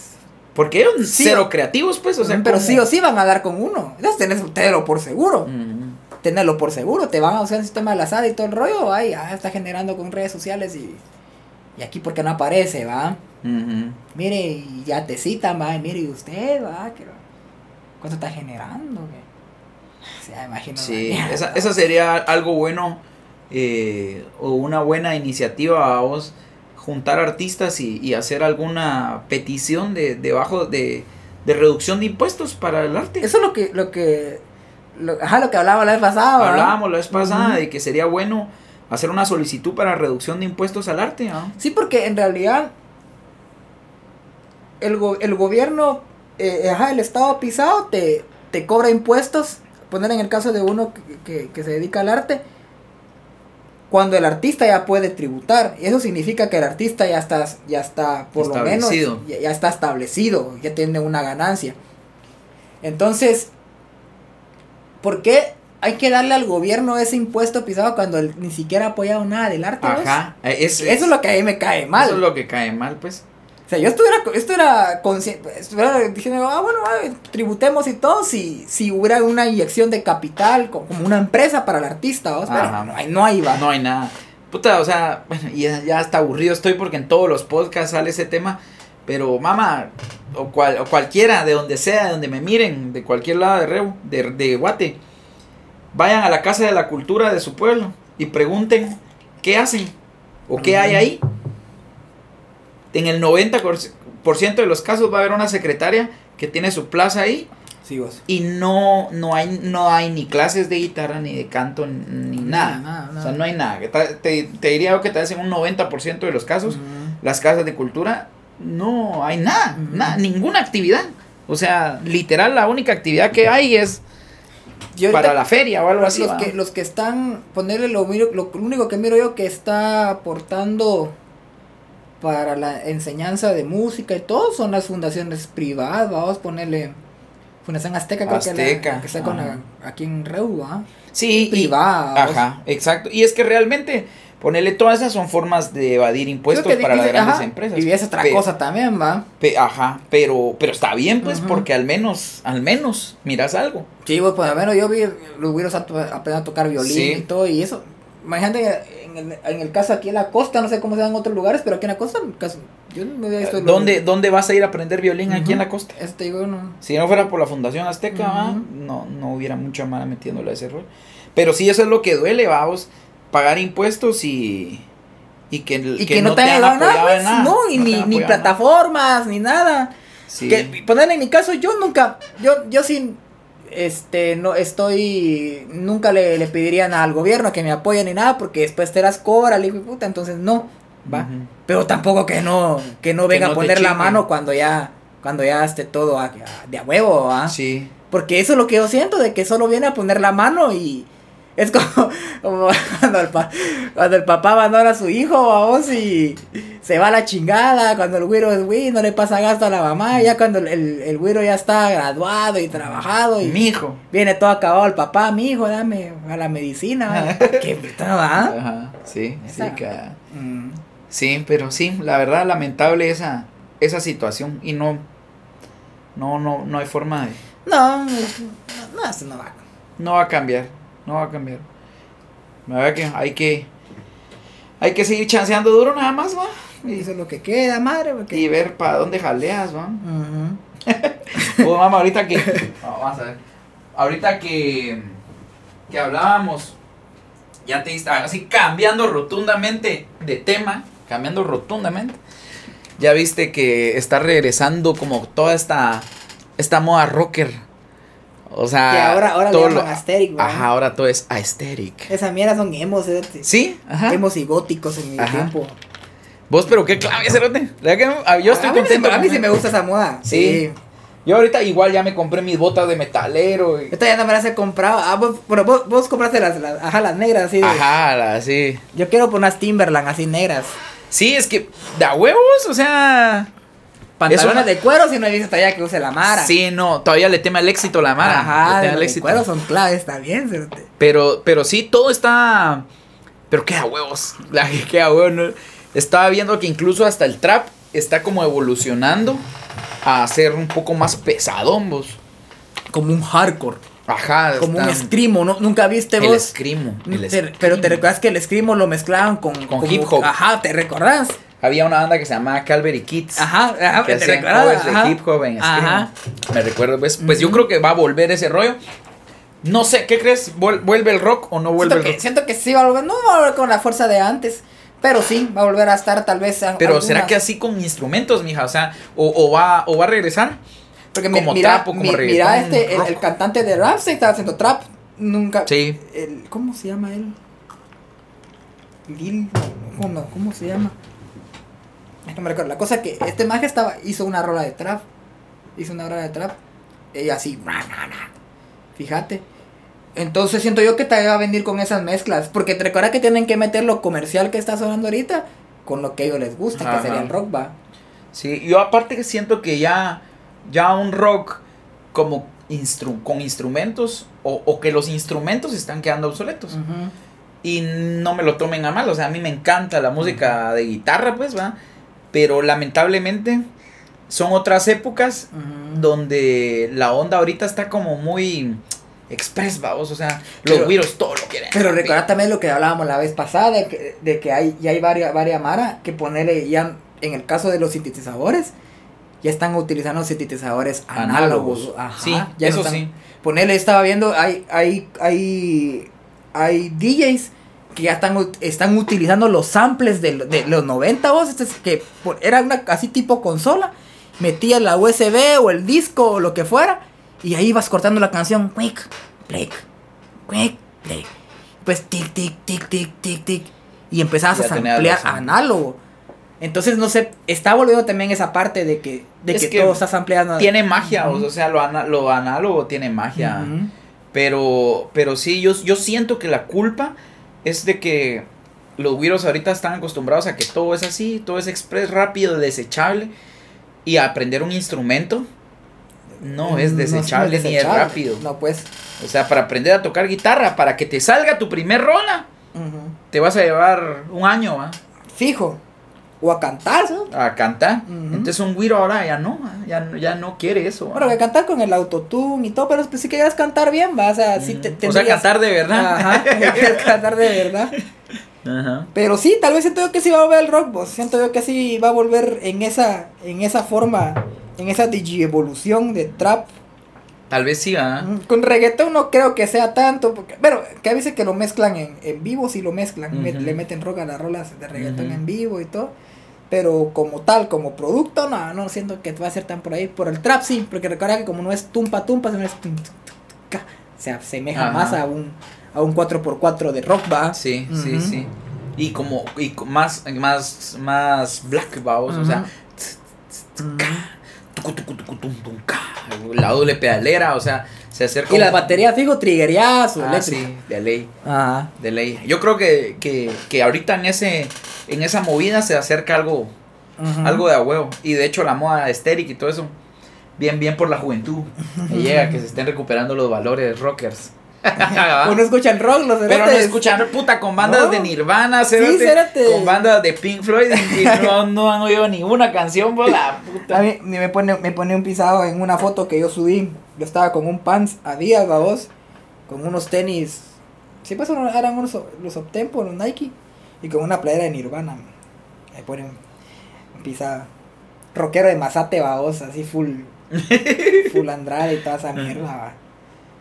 Porque ellos Sí, cero creativos, pues, o sea, pero ¿cómo? sí o sí van a dar con uno. Entonces tenés, tenelo por seguro. Ujú. Tenerlo por seguro. Te van a usar el sistema de la SAD y todo el rollo. Ay, ya está generando con redes sociales y. Y aquí porque no aparece, va. Mire, ya te citan, va. Mire, y usted, va. ¿Cuánto está generando? Que? O sea, imagino. Sí, esa, ¿no? esa sería algo bueno eh, o una buena iniciativa a vos juntar artistas y, y hacer alguna petición de, de bajo de, de reducción de impuestos para el arte. Eso es lo que. Lo que lo, ajá, lo que hablaba la vez pasada. Hablábamos la vez pasada Ujú. de que sería bueno hacer una solicitud para reducción de impuestos al arte. ¿ah? Sí, porque en realidad el, go- el gobierno, eh, ajá, el Estado pisado te, te cobra impuestos, poner en el caso de uno que, que- que se dedica al arte, cuando el artista ya puede tributar. Y eso significa que el artista ya está, ya está por lo menos, ya, ya está establecido, ya tiene una ganancia. Entonces, ¿por qué hay que darle al gobierno ese impuesto pisado cuando él ni siquiera ha apoyado nada del arte? vos? Ajá. eh, Es, Eso es lo que a mí me cae mal. Eso es lo que cae mal, pues. O sea, yo estuviera, estuviera consciente, estuviera diciendo, ah, bueno, tributemos y todo, si, si hubiera una inyección de capital, co- como una empresa para el artista, ¿vos? Pero no hay, no hay, va. No hay nada. Puta, o sea, bueno, ya, ya hasta aburrido estoy porque en todos los podcasts sale ese tema. Pero, mamá, o, cual, o cualquiera, de donde sea, de donde me miren, de cualquier lado de Reu, de, de Guate, vayan a la Casa de la Cultura de su pueblo y pregunten qué hacen o qué hay ahí. En el 90% de los casos va a haber una secretaria que tiene su plaza ahí Sí, vos. y no, no, hay, no hay ni clases de guitarra, ni de canto, ni nada. Nada, nada, O sea, no hay nada. Te, te diría yo que te hacen un 90% de los casos. Las casas de cultura, no hay nada, nada, ninguna actividad. O sea, literal, la única actividad que hay es para la feria o algo así. los ¿va? que, los que están, ponerle lo, miro- lo único que miro yo que está aportando para la enseñanza de música y todo son las fundaciones privadas, vamos a ponerle Fundación Azteca, creo que, Azteca, la, que está con ajá. la- aquí en Reu. Sí, privada. Ajá, exacto. Y es que realmente, ponerle todas esas son formas de evadir impuestos que para las dice- grandes ajá, empresas. Y es otra cosa también, ¿va? pe- ajá, pero, pero está bien, pues, porque al menos, al menos, miras algo. Sí, pues por lo menos yo vi los güiros a- aprender a tocar violín Sí. y todo, y eso. Imagínate, en el, en el caso aquí en la costa, no sé cómo se dan en otros lugares, pero aquí en la costa, casi- yo no había visto. ¿Dónde, ¿Dónde vas a ir a aprender violín aquí en la costa? Este digo, no. Si no fuera por la Fundación Azteca, no, no hubiera mucha mala metiéndole a ese rol. Pero sí, eso es lo que duele, vamos, pagar impuestos y, y que, Y que, no, te hayan dado nada, pues, no, y no te ni, ni nada. plataformas, ni nada. Sí. Que, ponerle en mi caso, yo nunca, yo, yo sí, este, no estoy, nunca le, le pediría nada al gobierno que me apoye ni nada, porque después te las cobra, hijo de puta, entonces no, va. Pero tampoco que no, que no Que venga no a poner la mano cuando ya, cuando ya esté todo a- a- de a huevo, ¿va? Sí. Porque eso es lo que yo siento, de que solo viene a poner la mano y es como, como cuando, el pa- cuando el papá abandona a su hijo, vamos, y se va a la chingada, cuando el güiro es güey, no le pasa gasto a la mamá, ya cuando el, el, güiro ya está graduado y trabajado y Mi hijo. viene todo acabado el papá, mi hijo, dame a la medicina. ¿qué puta, va? Ajá, sí, sí, Mm. sí, pero sí, la verdad, lamentable esa, esa situación y no, no, no, no hay forma de, No, no, no, no va. no va a cambiar, no va a cambiar. La verdad que hay que, hay que seguir chanceando duro nada más, va, y, Eso es lo que queda, madre, porque... y ver para dónde jaleas, va. Oh, mamá, ahorita que, oh, vamos a ver, ahorita que, que hablábamos, ya te diste, así cambiando rotundamente de tema, cambiando rotundamente, ya viste que está regresando como toda esta, esta moda rocker, o sea, Que ahora, ahora le todo llaman lo- aesthetic, ¿va? ajá, ahora todo es aesthetic, Esa mierda son emos, ¿eh? sí, ajá, Emos y góticos en mi tiempo. vos pero qué clave, cerote, yo estoy a contento, A mí sí me gusta esa moda. Sí. Yo ahorita igual ya me compré mis botas de metalero. y- Esta ya no me las he comprado. Ah, vos, pero vos, vos compraste las, las, ajá, las negras así. de- Ajá, la- sí. Yo quiero por unas Timberland así negras. Sí, es que da huevos, o sea. Pantalones una- de cuero si no he visto todavía que use la Mara. Sí, no, todavía le teme al éxito la mara. Ajá, le teme al éxito. cuero son claves, está bien. Pero, pero sí, todo está. Pero queda huevos. La que queda huevos. ¿no? Estaba viendo que incluso hasta el trap está como evolucionando a ser un poco más pesadón, vos. Como un hardcore. Ajá. Como un screamo, ¿no? ¿Nunca viste El vos? el Te- pero te recuerdas que el screamo lo mezclaban con... Con hip hop. Ajá, ¿te recordás? Había una banda que se llamaba Calvary Kids. Ajá, ajá, que ¿te covers de hip hop en screamo. Ajá. Me recuerdo, pues, pues yo creo que va a volver ese rollo. No sé, ¿qué crees? ¿Vuel- ¿Vuelve el rock o no vuelve Siento el que, rock? siento que sí va a volver, no va a volver con la fuerza de antes, pero sí va a volver a estar tal vez. a- Pero algunas- ¿será que así con instrumentos, mija? O sea, o, o va, o va a regresar. Porque como mira, trap o como mi- mira este, el, cantante de Ramsey estaba haciendo trap, nunca. Sí. el- ¿Cómo se llama él? Lil, ¿cómo? ¿Cómo se llama? No me recuerdo. La cosa que este maje estaba, hizo una rola de trap, hizo una rola de trap, y así, fíjate. Entonces siento yo que te va a venir con esas mezclas, porque te recuerda que tienen que meter lo comercial que está sonando ahorita con lo que a ellos les gusta, Ajá. que sería el rock, va. Sí, yo aparte que siento que ya, ya un rock como instru con instrumentos o, o que los instrumentos están quedando obsoletos. Y no me lo tomen a mal, o sea, a mí me encanta la música de guitarra, pues, va. Pero lamentablemente son otras épocas donde la onda ahorita está como muy express, vamos, o sea, los Pero- güiros todo lo quieren. Pero recuerda también lo que hablábamos la vez pasada, de que, de que hay, ya hay varias, varias Mara que ponerle ya, en el caso de los sintetizadores, ya están utilizando sintetizadores análogos. Análogos. Ajá, Sí, ya no eso están- sí. Ponerle, estaba viendo, hay, hay, hay, hay DJs que ya están, están utilizando los samples de, de los 90 vos, este es que por- era una así tipo consola, metías la USB o el disco o lo que fuera, y ahí vas cortando la canción, quick, click, quick, click. Pues tic, tic, tic, tic, tic, tic. Y empezabas Ya a samplear análogo. Entonces, no sé, está volviendo también esa parte de que, de Es que, que todo estás ampliando. Tiene magia, o sea, lo, ana- lo análogo tiene magia. Pero, pero sí, yo, yo siento que la culpa es de que los güiros ahorita están acostumbrados a que todo es así, todo es express, rápido, desechable. Y aprender un instrumento no es Mm, desechable ni es rápido. No, pues. O sea, para aprender a tocar guitarra, para que te salga tu primer rola, te vas a llevar un año ¿va? Fijo. O a cantar, ¿no? a cantar. Entonces un güiro ahora ya no, ya, no- ya no quiere eso. ¿va? Bueno, que cantar con el autotune y todo, pero pues, si quieres cantar bien, va, o sea, sí te, o sea, cantar de verdad. Ajá, cantar de verdad. Ajá. Pero sí, tal vez siento yo que sí va a volver el rock, boss. Siento yo que sí va a volver en esa, en esa forma, en esa digievolución de trap. Tal vez sí, ¿va? Mm, Con reggaetón no creo que sea tanto, porque, pero que a veces que lo mezclan en, en vivo, sí lo mezclan, le meten rock a las rolas de reggaetón en vivo y todo. Pero como tal, como producto, no, no siento que va a ser tan por ahí. Por el trap sí, porque recuerda que como no es tumpa tumpa, sino es tum, tum, tum, se asemeja Ajá. más a un, a un 4x4 de rock, va. Sí, sí, sí. Y como, y más, más, más black, vamos, o sea, la doble pedalera, o sea, se acerca Y las un- baterías, fijo, triggerías o Ah, sí, de ley, Ajá. de ley. Yo creo que, que, que ahorita en ese, en esa movida se acerca algo, algo de a huevo. Y de hecho la moda estéril y todo eso, bien, bien por la juventud. Me llega que se estén recuperando los valores rockers. O no escuchan rock, los Pero no cerotes. escuchar puta con bandas No. de Nirvana, con bandas de Pink Floyd y no, no han oído ninguna canción por la A puta. mí ni me pone, me pone un pisado en una foto que yo subí. Yo estaba con un pants a días, babos. Con unos tenis. Sí, pues eran unos los Optempo, los Nike. Y con una playera de Nirvana. Me pone un, un pisado. Rockero de Mazate, babos. Así full. full Andrade y toda esa mierda.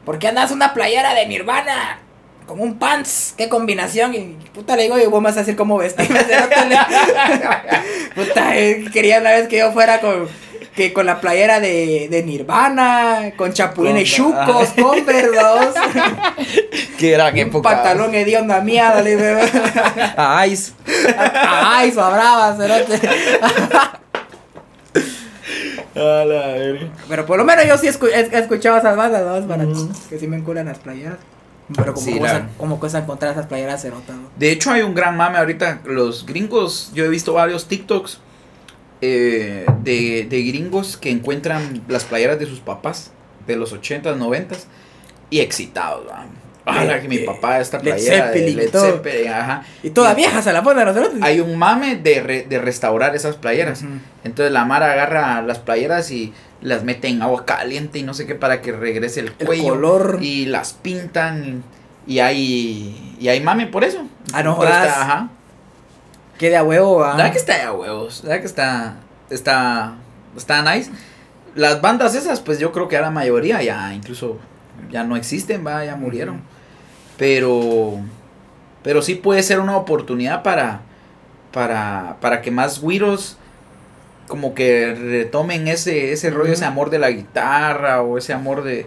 ¿Por qué andas una playera de Nirvana? Con un pants, qué combinación. Y puta le digo, y vos me vas a decir cómo vestirme. puta, eh, quería una vez que yo fuera con, que con la playera de, de Nirvana, con chapulines Con- chucos, Converse, dos, Que eran un épocas. pantalón hediondo a mierda, le digo, A Ice. ay, su brava, cerote. A la verga. Pero por lo menos yo sí escu- he, escuchado esas bandas, ¿no? Para que sí me enculan las playeras. Pero como, Sí, cuesta, la- como cuesta encontrar esas playeras cerotas, ¿no? De hecho, hay un gran mame ahorita. Los gringos, yo he visto varios TikToks eh, de, de gringos que encuentran las playeras de sus papás de los 80s, 90s y excitados. ¿va? Ah, De- que mi de papá, esta playera de Zeppelin y Led todo. Zeppelin, ajá. Y toda vieja se la ponen los cerotes. Hay un mame de, re- de restaurar esas playeras. Entonces la Mara agarra las playeras y las mete en agua caliente y no sé qué para que regrese el El cuello. color. Y las pintan y hay, y hay mame por eso. Ah, no Entonces jodas. está- ajá. Quede a huevo. ¿Verdad que está de a huevos? ¿Verdad que está, está, está nice? Las bandas esas, pues yo creo que a la mayoría ya incluso ya no existen, va, ya murieron. Pero, pero sí puede ser una oportunidad para, para, para que más güiros como que retomen ese, ese rollo, ese amor de la guitarra o ese amor de...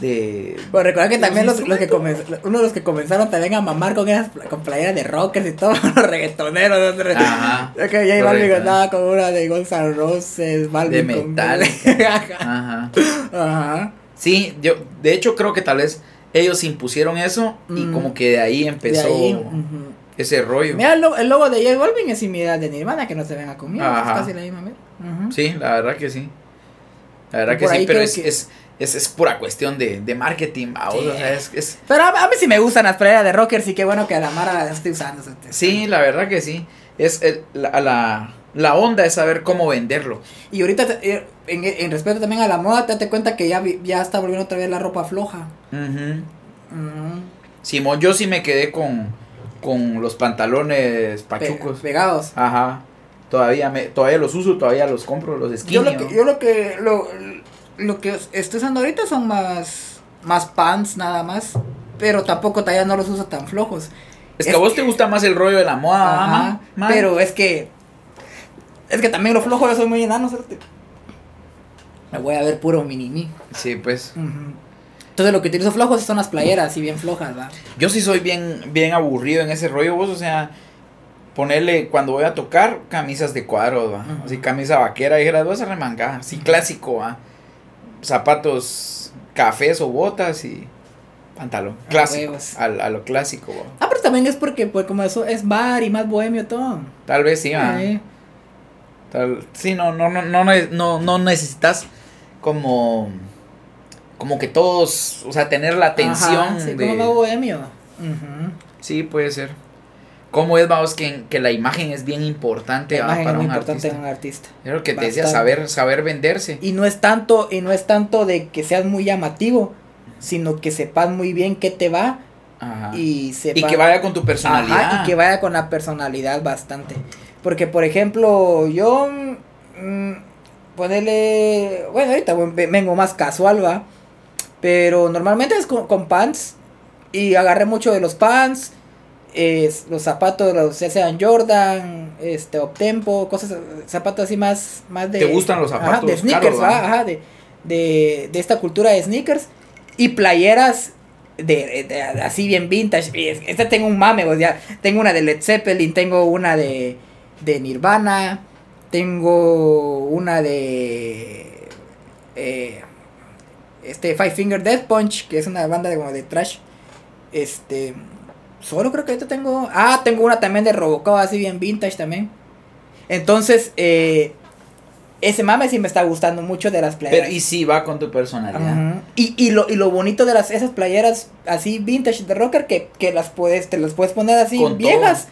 de Bueno, recuerda que también los, los que comenz- uno de los que comenzaron también a mamar con esas con playeras de rockers y todo, los reggaetoneros. Ajá. Que Balvin correcto. andaba con una de N' Roses, Balvin De. Ajá. Ajá. Ajá. Sí, yo de hecho creo que tal vez ellos impusieron eso y Mm. como que de ahí De empezó ese rollo. Mira, el, lo- el logo de J Balvin es similar de Nirvana, que no se venga conmigo. Ajá. Es casi la misma. Ujú. Sí, la verdad que sí. La verdad que sí, pero es, que- es, es, es pura cuestión de, de marketing, Sí. o sea, es, es- Pero a, a mí sí me gustan las playeras de rockers y qué bueno que a la Mara las estoy usando. ¿sí? sí, la verdad que sí. Es el- la, la, la onda es saber cómo venderlo. Y ahorita, eh, en, en respeto también a la moda, te das cuenta que ya, ya está volviendo otra vez la ropa floja. Ujú. Simón, yo sí me quedé con, con los pantalones Pe- pachucos. pegados. Ajá. Todavía me, todavía los uso, todavía los compro, los skinny. Yo lo que, ¿no? yo lo que lo, lo que estoy usando ahorita son más más pants nada más, pero tampoco todavía no los uso tan flojos. Es que a vos te gusta más el rollo de la moda, Ajá, pero es que es que también lo flojo yo soy muy enano, cerote. Me voy a ver puro mini. Sí, pues. Entonces lo que utilizo flojos son las playeras, así bien flojas, va. Yo sí soy bien, bien aburrido en ese rollo, vos, o sea, ponerle cuando voy a tocar camisas de cuadros, ¿va? Ujú. Así camisa vaquera y graduas remangada, así clásico, ¿va? Zapatos cafés o botas y pantalón. A Clásico, a, a lo clásico, ¿va? Ah, pero también es porque, pues, como eso es bar y más bohemio todo. Tal vez sí, ¿va? Sí. Tal, sí, no, no, no, no, no, no necesitas como, como que todos, o sea, tener la atención Ajá, sí, de... como bohemio. Ujú. Sí, puede ser. ¿Cómo es, vamos, que, que la imagen es bien importante La ah, imagen para es muy un importante artista? en un artista. Es lo que te decía, saber, saber venderse. Y no es tanto, y no es tanto de que seas muy llamativo, sino que sepas muy bien qué te va Ajá. y que vaya con tu personalidad. Ajá, y que vaya con la personalidad bastante. Porque, por ejemplo, yo. mm, ponerle. Bueno, ahorita ve- vengo más casual, va. Pero normalmente es con, con pants. Y agarré mucho de los pants. es, los zapatos, los, ya sean Jordan, este, Optempo, cosas, zapatos así más, más de. ¿Te gustan los ajá, zapatos de sneakers, caros, ajá, de, de, de esta cultura de sneakers. Y playeras de, de- así bien vintage. Esta tengo un mame, o sea, tengo una de Led Zeppelin, tengo una de, de Nirvana, tengo una de eh, este Five Finger Death Punch, que es una banda de como de trash. Este, solo creo que ahorita tengo, ah, tengo una también de Robocop así bien vintage también. Entonces, eh, ese mame sí me está gustando mucho de las playeras. Pero y sí va con tu personalidad. Y, y, lo, y lo bonito de las, esas playeras así vintage de rocker que, que las puedes, te las puedes poner así Con viejas.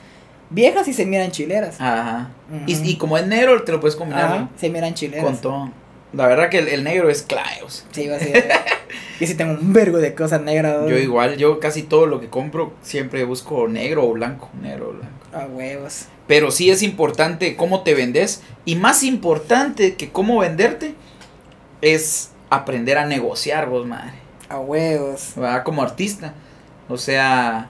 Viejas y se miran chileras. Ajá. Y, y como es negro, te lo puedes combinar Ajá, se miran chileras. con todo. La verdad que el, el negro es clave. o sea. Sí, va a ser. Yo sí tengo un vergo de cosas negras. Yo igual, yo casi todo lo que compro siempre busco negro o blanco. Negro o blanco. A huevos. Pero sí es importante cómo te vendes. Y más importante que cómo venderte es aprender a negociar, vos, madre. A huevos. ¿verdad? Como artista. O sea,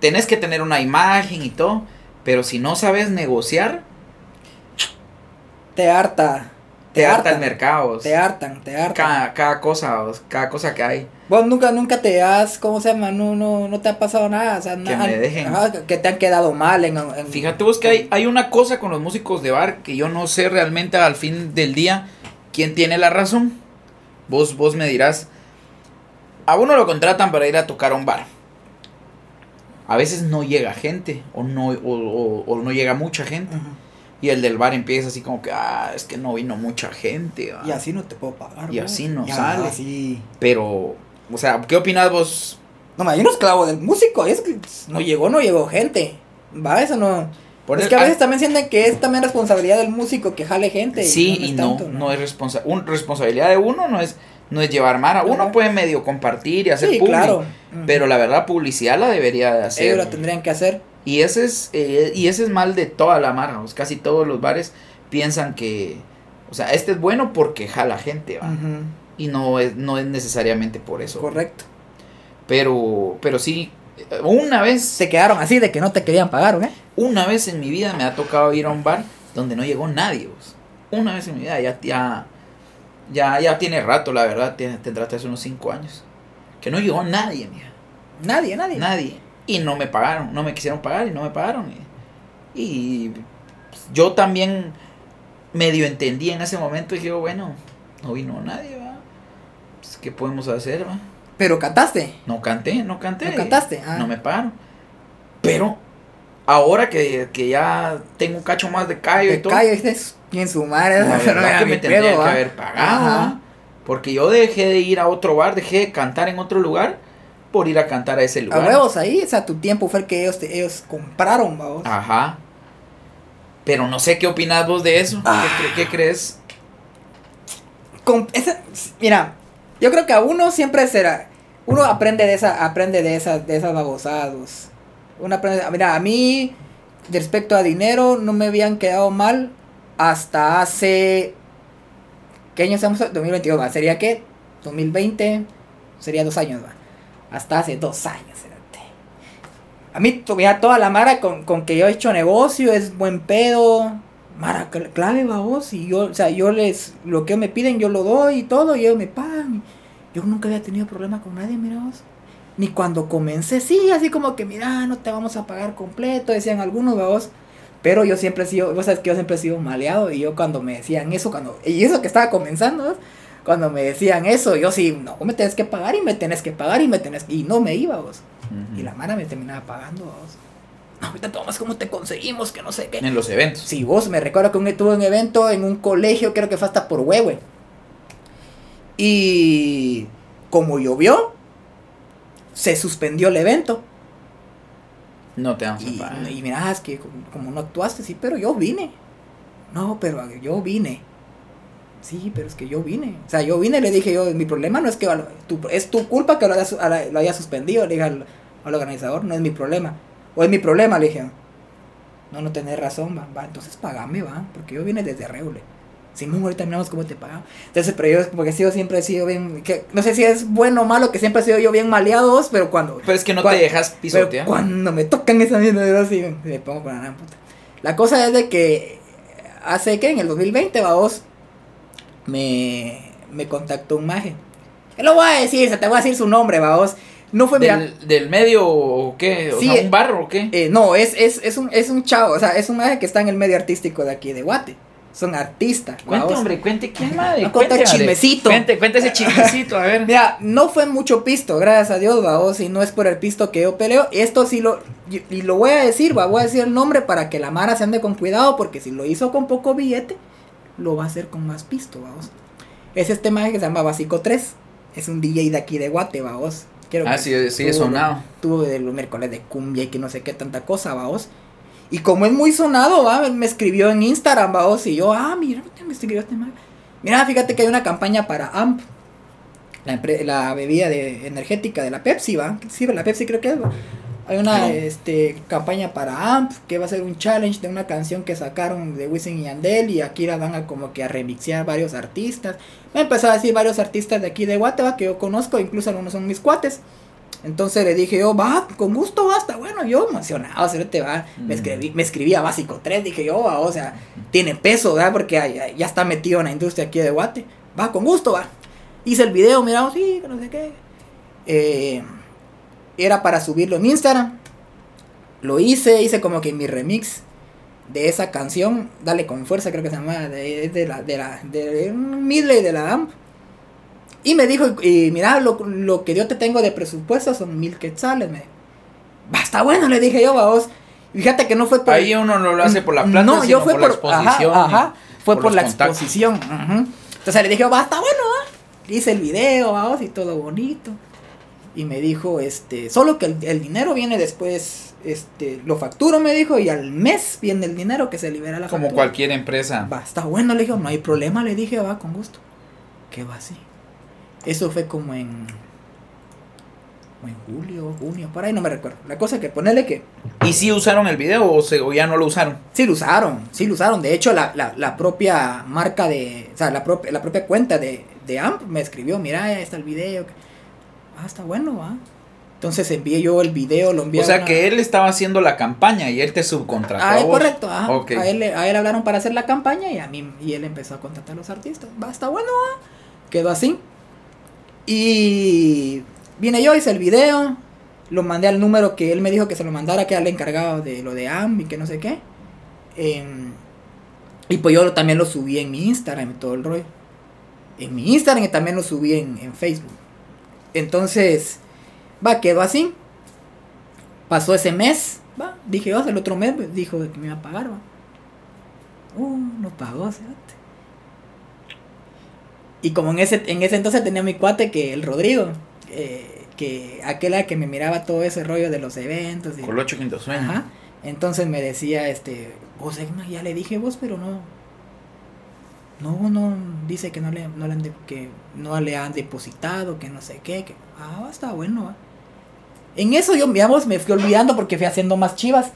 tenés que tener una imagen y todo. Pero si no sabes negociar, Te harta. te, Te harta el mercado. Te hartan, te hartan. cada, cada cosa, cada cosa que hay. Vos nunca, nunca te has, ¿cómo se llama? No, no, no te ha pasado nada. O sea, Que nada- me dejen. ajá, que- que te han quedado mal en. en- Fíjate vos que hay, hay una cosa con los músicos de bar que yo no sé realmente al fin del día quién tiene la razón. Vos, vos me dirás. A uno lo contratan para ir a tocar a un bar. A veces no llega gente o no, o, o- o no llega mucha gente. Y el del bar empieza así como que, ah, es que no vino mucha gente. ah". Y así no te puedo pagar. Y así no Y sale. así. Pero, o sea, ¿qué opinas vos? No, yo no esclavo del músico, es que no llegó, no llegó gente. Va, eso no. Por es el- que a veces ah, también sienten que es también responsabilidad del músico que jale gente. Sí, y no, tanto, no, es responsa un, responsabilidad de uno, no es, no es llevar mara. Uno Ajá. puede medio compartir y hacer Sí, claro. pero la verdad publicidad la debería de hacer. Ellos lo tendrían que hacer. Y ese es eh, y ese es mal de toda la mara, casi todos los bares piensan que o sea, este es bueno porque jala gente, y no es no es necesariamente por eso. Correcto. Pero pero sí eh, una vez Se quedaron así de que no te querían pagar, ¿o qué? una vez en mi vida me ha tocado ir a un bar donde no llegó nadie. vos. Una vez en mi vida, ya, ya, ya, ya tiene rato, la verdad, tiene, tendrá hace unos 5 años. Que no llegó nadie, mija. Nadie, nadie. Nadie. Y no me pagaron, no me quisieron pagar y no me pagaron. Y, y pues, yo también medio entendí en ese momento y dije, bueno, no vino nadie, ¿va? Pues, ¿Qué podemos hacer, va? Pero cantaste. No canté, no canté. ¿No cantaste? Ah. No me pagaron. Pero ahora que, que ya tengo un cacho más de callo y todo, callo, dices, en su madre. la no verdad era que me tendría pedo, que ¿va? haber pagado. Ajá. ¿va? Porque yo dejé de ir a otro bar, dejé de cantar en otro lugar por ir a cantar a ese A lugar. huevos ahí, o sea, tu tiempo fue el que ellos, te- ellos compraron, vamos. Ajá. Pero no sé qué opinas vos de eso. ¿Qué Ah. cre- ¿Qué, crees? Con esa- mira, yo creo que a uno siempre será. Uno aprende de esa, aprende de esas, de esas babosadas. Uno aprende, mira, a mí, respecto a dinero, no me habían quedado mal hasta hace. ¿Qué año estamos? 2022, ¿va? ¿Sería qué? 2020, sería dos años, va. Hasta hace dos años. A mí, mira, toda la mara con, con que yo he hecho negocio, es buen pedo. Mara, cl- clave, vos. Y yo, o sea, yo les, lo que me piden, yo lo doy y todo, y ellos me pagan. Yo nunca había tenido problema con nadie, mira vos. Ni cuando comencé, sí, así como que, mira, no te vamos a pagar completo, decían algunos, vos. Pero yo siempre he sido, vos sabes que yo siempre he sido maleado y yo cuando me decían eso, cuando, y eso que estaba comenzando, cuando me decían eso, yo sí, no, me tenés que pagar y me tenés que pagar y me tenés y no me iba vos. Y la mara me terminaba pagando vos. No, ahorita Tomás, ¿cómo te conseguimos? Que no sé qué. En los eventos. Sí, vos, me recuerdo que un, tuve un evento en un colegio, creo que fue hasta por Huehue. Y como llovió, se suspendió el evento. No te vamos a Y, pagar. y mira, es que como, no actuaste, sí, pero yo vine. No, pero yo vine. Sí, pero es que yo vine. O sea, yo vine y le dije yo, mi problema no es que tu- es tu culpa que haya, a lo haya suspendido, le dije al, al organizador, no es mi problema. O es mi problema, le dije. No, no tenés razón, va, va, entonces pagame, va, porque yo vine desde Reule. Simón, ahorita miramos cómo te pagamos. Entonces, pero yo, porque sido, siempre he sido bien, que, no sé si es bueno o malo, que siempre he sido yo bien maleados, pero cuando, Pero es que no te dejas pisotear. cuando me tocan esa mierda, yo así me pongo con la gran puta. La cosa es de que hace que en el 2020, vamos, me, me contactó un maje. ¿Qué lo voy a decir? Se te voy a decir su nombre, vamos. No fue, mira, ¿Del, del medio o qué? O Sí, sea, un barro o qué? eh, no, es, es, es, un, es un chavo, o sea, es un maje que está en el medio artístico de aquí de Guate. Son artistas. Cuente, hombre, cuente quién madre. Va contar cuente, madre. chismecito. Cuente, cuente ese chismecito, a ver. Mira, no fue mucho pisto, gracias a Dios, vaos, y no es por el pisto que yo peleo. Esto sí lo, y, lo voy a decir, va, voy a decir el nombre para que la Mara se ande con cuidado, porque si lo hizo con poco billete, lo va a hacer con más pisto, vamos. Es este maje que se llama Básico 3, es un DJ de aquí de Guate, vaos. Quiero Ah, que sí, sí, he tuvo- sonado. Tuvo de los miércoles de cumbia y que no sé qué tanta cosa, vaos. Y como es muy sonado, va, me escribió en Instagram, vaos, y yo, ah, mira, me escribió este maje. Mira, fíjate que hay una campaña para AMP, la, la bebida de, energética de la Pepsi, ¿va? Sí, la Pepsi creo que es, ¿va? Hay una este, campaña para AMP, que va a ser un challenge de una canción que sacaron de Wisin y Yandel, y aquí la van a como que a remixear varios artistas. Me empezó a decir varios artistas de aquí de Guatemala que yo conozco, incluso algunos son mis cuates. Entonces le dije yo, va, con gusto basta, bueno, yo emocionado, te va, me, Mm. escribí, me escribía básico 3, dije yo, va, o sea, tiene peso, ¿verdad? Porque ya, ya- está metido en la industria aquí de Guate. Va, con gusto, va. Hice el video, miramos, sí, que no sé qué. Eh, era para subirlo en Instagram. Lo hice, hice como que mi remix de esa canción, Dale con fuerza, creo que se llama, de, es de la, de la, de un medley de la AMP. Y me dijo, y mira, lo, lo que yo te tengo de presupuesto son mil quetzales. Me, Basta bueno, le dije yo, vos. Fíjate que no fue por... Ahí uno no lo hace por la plata, No, sino yo fue por, por, la exposición. Ajá, ajá, fue por la contactos. exposición. Entonces le dije, basta bueno, ¿va? Hice el video, vamos, y todo bonito. Y me dijo, este, solo que el, el dinero viene después, este, lo facturo, me dijo, y al mes viene el dinero que se libera la Como factura. cualquier empresa. Va, está bueno, le dije, no hay problema, le dije, va, con gusto. ¿Qué va así? Eso fue como en. como en julio, junio, por ahí no me recuerdo. La cosa es que ponerle que. ¿Y si usaron el video o, se, o ya no lo usaron? Sí lo usaron, sí lo usaron. De hecho, la, la, la propia marca de. O sea, la, propia la propia cuenta de, de AMP me escribió: Mira, ahí está el video. Ah, está bueno, va. Entonces envié yo el video, lo envié O sea una- que él estaba haciendo la campaña y él te subcontrató. Ah, correcto, ajá. Ok. A, él, a él hablaron para hacer la campaña y a mí y él empezó a contratar a los artistas. Va, está bueno, va. Quedó así. Y vine yo, hice el video, lo mandé al número que él me dijo que se lo mandara, que era el encargado de lo de AM y que no sé qué. Em, y pues yo también lo subí en mi Instagram y todo el rollo. En mi Instagram y también lo subí en, Facebook. Entonces, va, quedó así. Pasó ese mes, va, dije yo, el otro mes pues, dijo que me iba a pagar, va. Uh, no pagó, cerote. Y como en ese, en ese entonces tenía mi cuate que el Rodrigo, eh, que aquel era que me miraba todo ese rollo de los eventos. Y, Colocho Quinto Sueño. Ajá. Entonces me decía, este, vos, ya le dije vos, pero no. No, no, dice que no le, no le han, de- que no le han depositado, que no sé qué, que, ah, está bueno. va. En eso yo, digamos, me fui olvidando porque fui haciendo más chivas.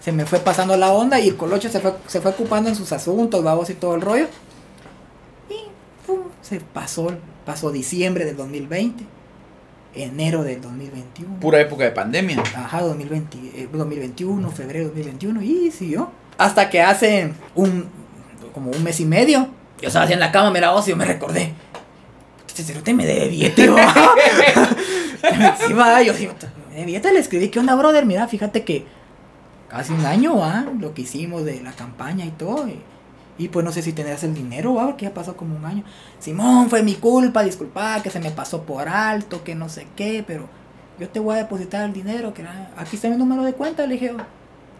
Se me fue pasando la onda y el colocho se fue, se fue ocupando en sus asuntos, babos y todo el rollo. Se pasó, pasó diciembre del 2020, enero del 2021. Pura época de pandemia. Ajá, 2020, eh, 2021, febrero 2021, y siguió. Hasta que hace un, como un mes y medio, yo estaba así en la cama, me y yo me recordé. Este cerote me debe billete, va. sí, va, yo digo, eh, ya te le escribí, ¿qué onda, brother? Mira, fíjate que hace un año, ¿ah? Lo que hicimos de la campaña y todo. Y, y pues no sé si tendrás el dinero, ¿va? Porque ya pasó como un año. Simón, fue mi culpa, disculpa, que se me pasó por alto, que no sé qué, pero yo te voy a depositar el dinero, que era- aquí está mi número de cuenta, le dije.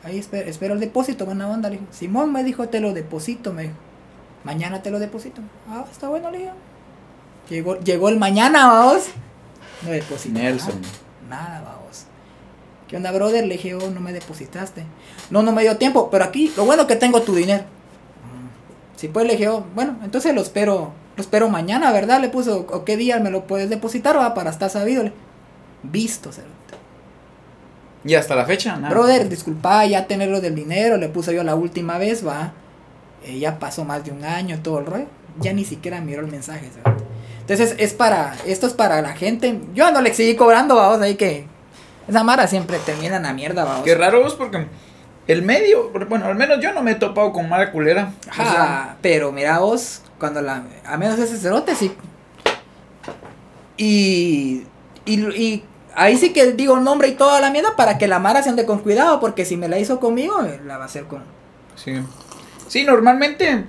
Ahí espero, espero el depósito, buena onda, le dije. Simón me dijo, te lo deposito, me dijo. Mañana te lo deposito. Ah, está bueno, le dije. Llegó, llegó el mañana, vamos. No deposité. Nelson. Nada, nada, vamos. ¿Qué onda, brother? Le dije, oh, no me depositaste. No, no me dio tiempo, pero aquí, lo bueno que tengo tu dinero. Sí, pues le dije, oh, bueno, entonces lo espero, lo espero mañana, ¿verdad? Le puso, o qué día me lo puedes depositar, va, para estar sabido. Le- Visto, cerote. Y hasta la fecha, nada. Brother, disculpa, ya tenerlo del dinero, le puse yo la última vez, va. Eh, ya pasó más de un año, todo el rollo. Ya ni siquiera miró el mensaje, cerote. Entonces es para, esto es para la gente. Yo no le seguí cobrando, vamos, ahí que esa mara siempre termina en la mierda, vamos. Qué raro vos porque el medio, bueno, al menos yo no me he topado con mala culera. O Ajá, sea, pero mira vos, cuando la, a menos ese cerote sí. Y, y, y ahí sí que digo el nombre y toda la mierda para que la Mara se ande con cuidado, porque si me la hizo conmigo, la va a hacer con... sí. Sí, normalmente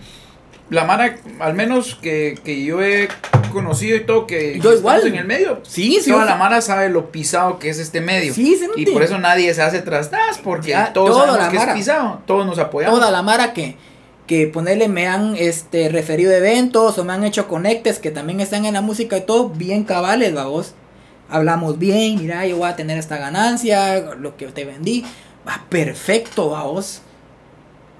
la Mara, al menos que, que yo he conocido y todo, que Yo igual. en el medio. Sí, sí, Toda o la Mara sabe lo pisado que es este medio. Sí, sí, Y por eso nadie se hace trastas, porque Ya, todos sabemos la que Mara. es pisado. Todos nos apoyamos. Toda la Mara que, que ponerle me han este, referido eventos o me han hecho conectes que también están en la música y todo, bien cabales, vos Hablamos bien, mira, yo voy a tener esta ganancia, lo que te vendí. Va, perfecto, vos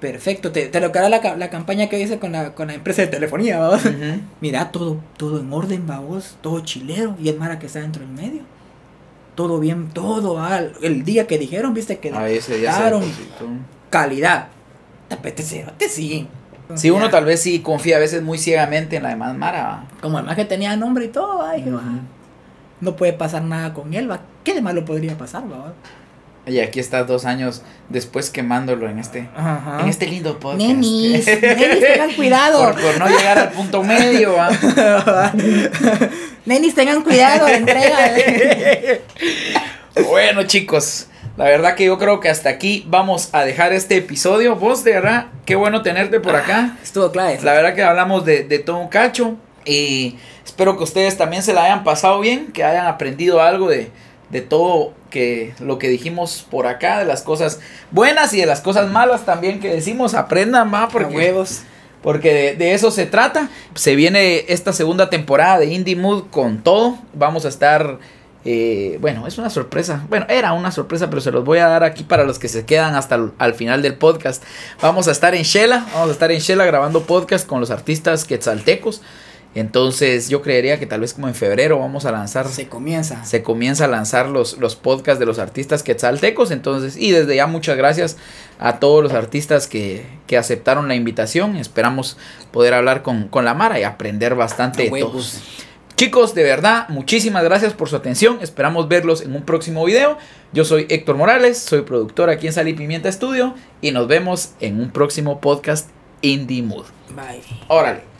Perfecto, te, te era la, la campaña que hice con la, con la empresa de telefonía, vamos. Mira, todo, todo en orden, vos todo chilero, y el Mara que está dentro del medio. Todo bien, todo, ah, el día que dijeron, viste que A ese depositó. calidad. Tapete cerote, sí. Sí, uno Ya, tal vez sí confía a veces muy ciegamente en la demás Mara. Como el más que tenía nombre y todo, ay. "Ah, no puede pasar nada con él, va. ¿Qué de malo podría pasar, va? Y aquí estás dos años después quemándolo en este, Ajá. en este lindo podcast. Nenis, nenis, tengan cuidado. por, por no llegar al punto medio. ¿va? nenis, tengan cuidado, entrega. Bueno, chicos, la verdad que yo creo que hasta aquí vamos a dejar este episodio. Vos, de verdad, qué bueno tenerte por acá. Estuvo clave. La verdad que hablamos de, de todo un cacho. Y espero que ustedes también se la hayan pasado bien, que hayan aprendido algo de, de todo que lo que dijimos por acá, de las cosas buenas y de las cosas malas también que decimos. Aprendan más Por porque huevos. porque de, de eso se trata. Se viene esta segunda temporada de Indie Mood con todo. Vamos a estar. eh, bueno, es una sorpresa. Bueno, era una sorpresa, pero se los voy a dar aquí para los que se quedan hasta el al final del podcast. Vamos a estar en Shela. Vamos a estar en Shela grabando podcast con los artistas quetzaltecos. Entonces, yo creería que tal vez como en febrero vamos a lanzar Se comienza. se comienza a lanzar los, los podcasts de los artistas quetzaltecos. Entonces, y desde ya muchas gracias a todos los artistas que, que aceptaron la invitación. Esperamos poder hablar con, con la Mara y aprender bastante de todos. Chicos, de verdad, muchísimas gracias por su atención. Esperamos verlos en un próximo video. Yo soy Héctor Morales, soy productor aquí en Sal y Pimienta Studio y nos vemos en un próximo podcast Indie Mood. Bye. Órale.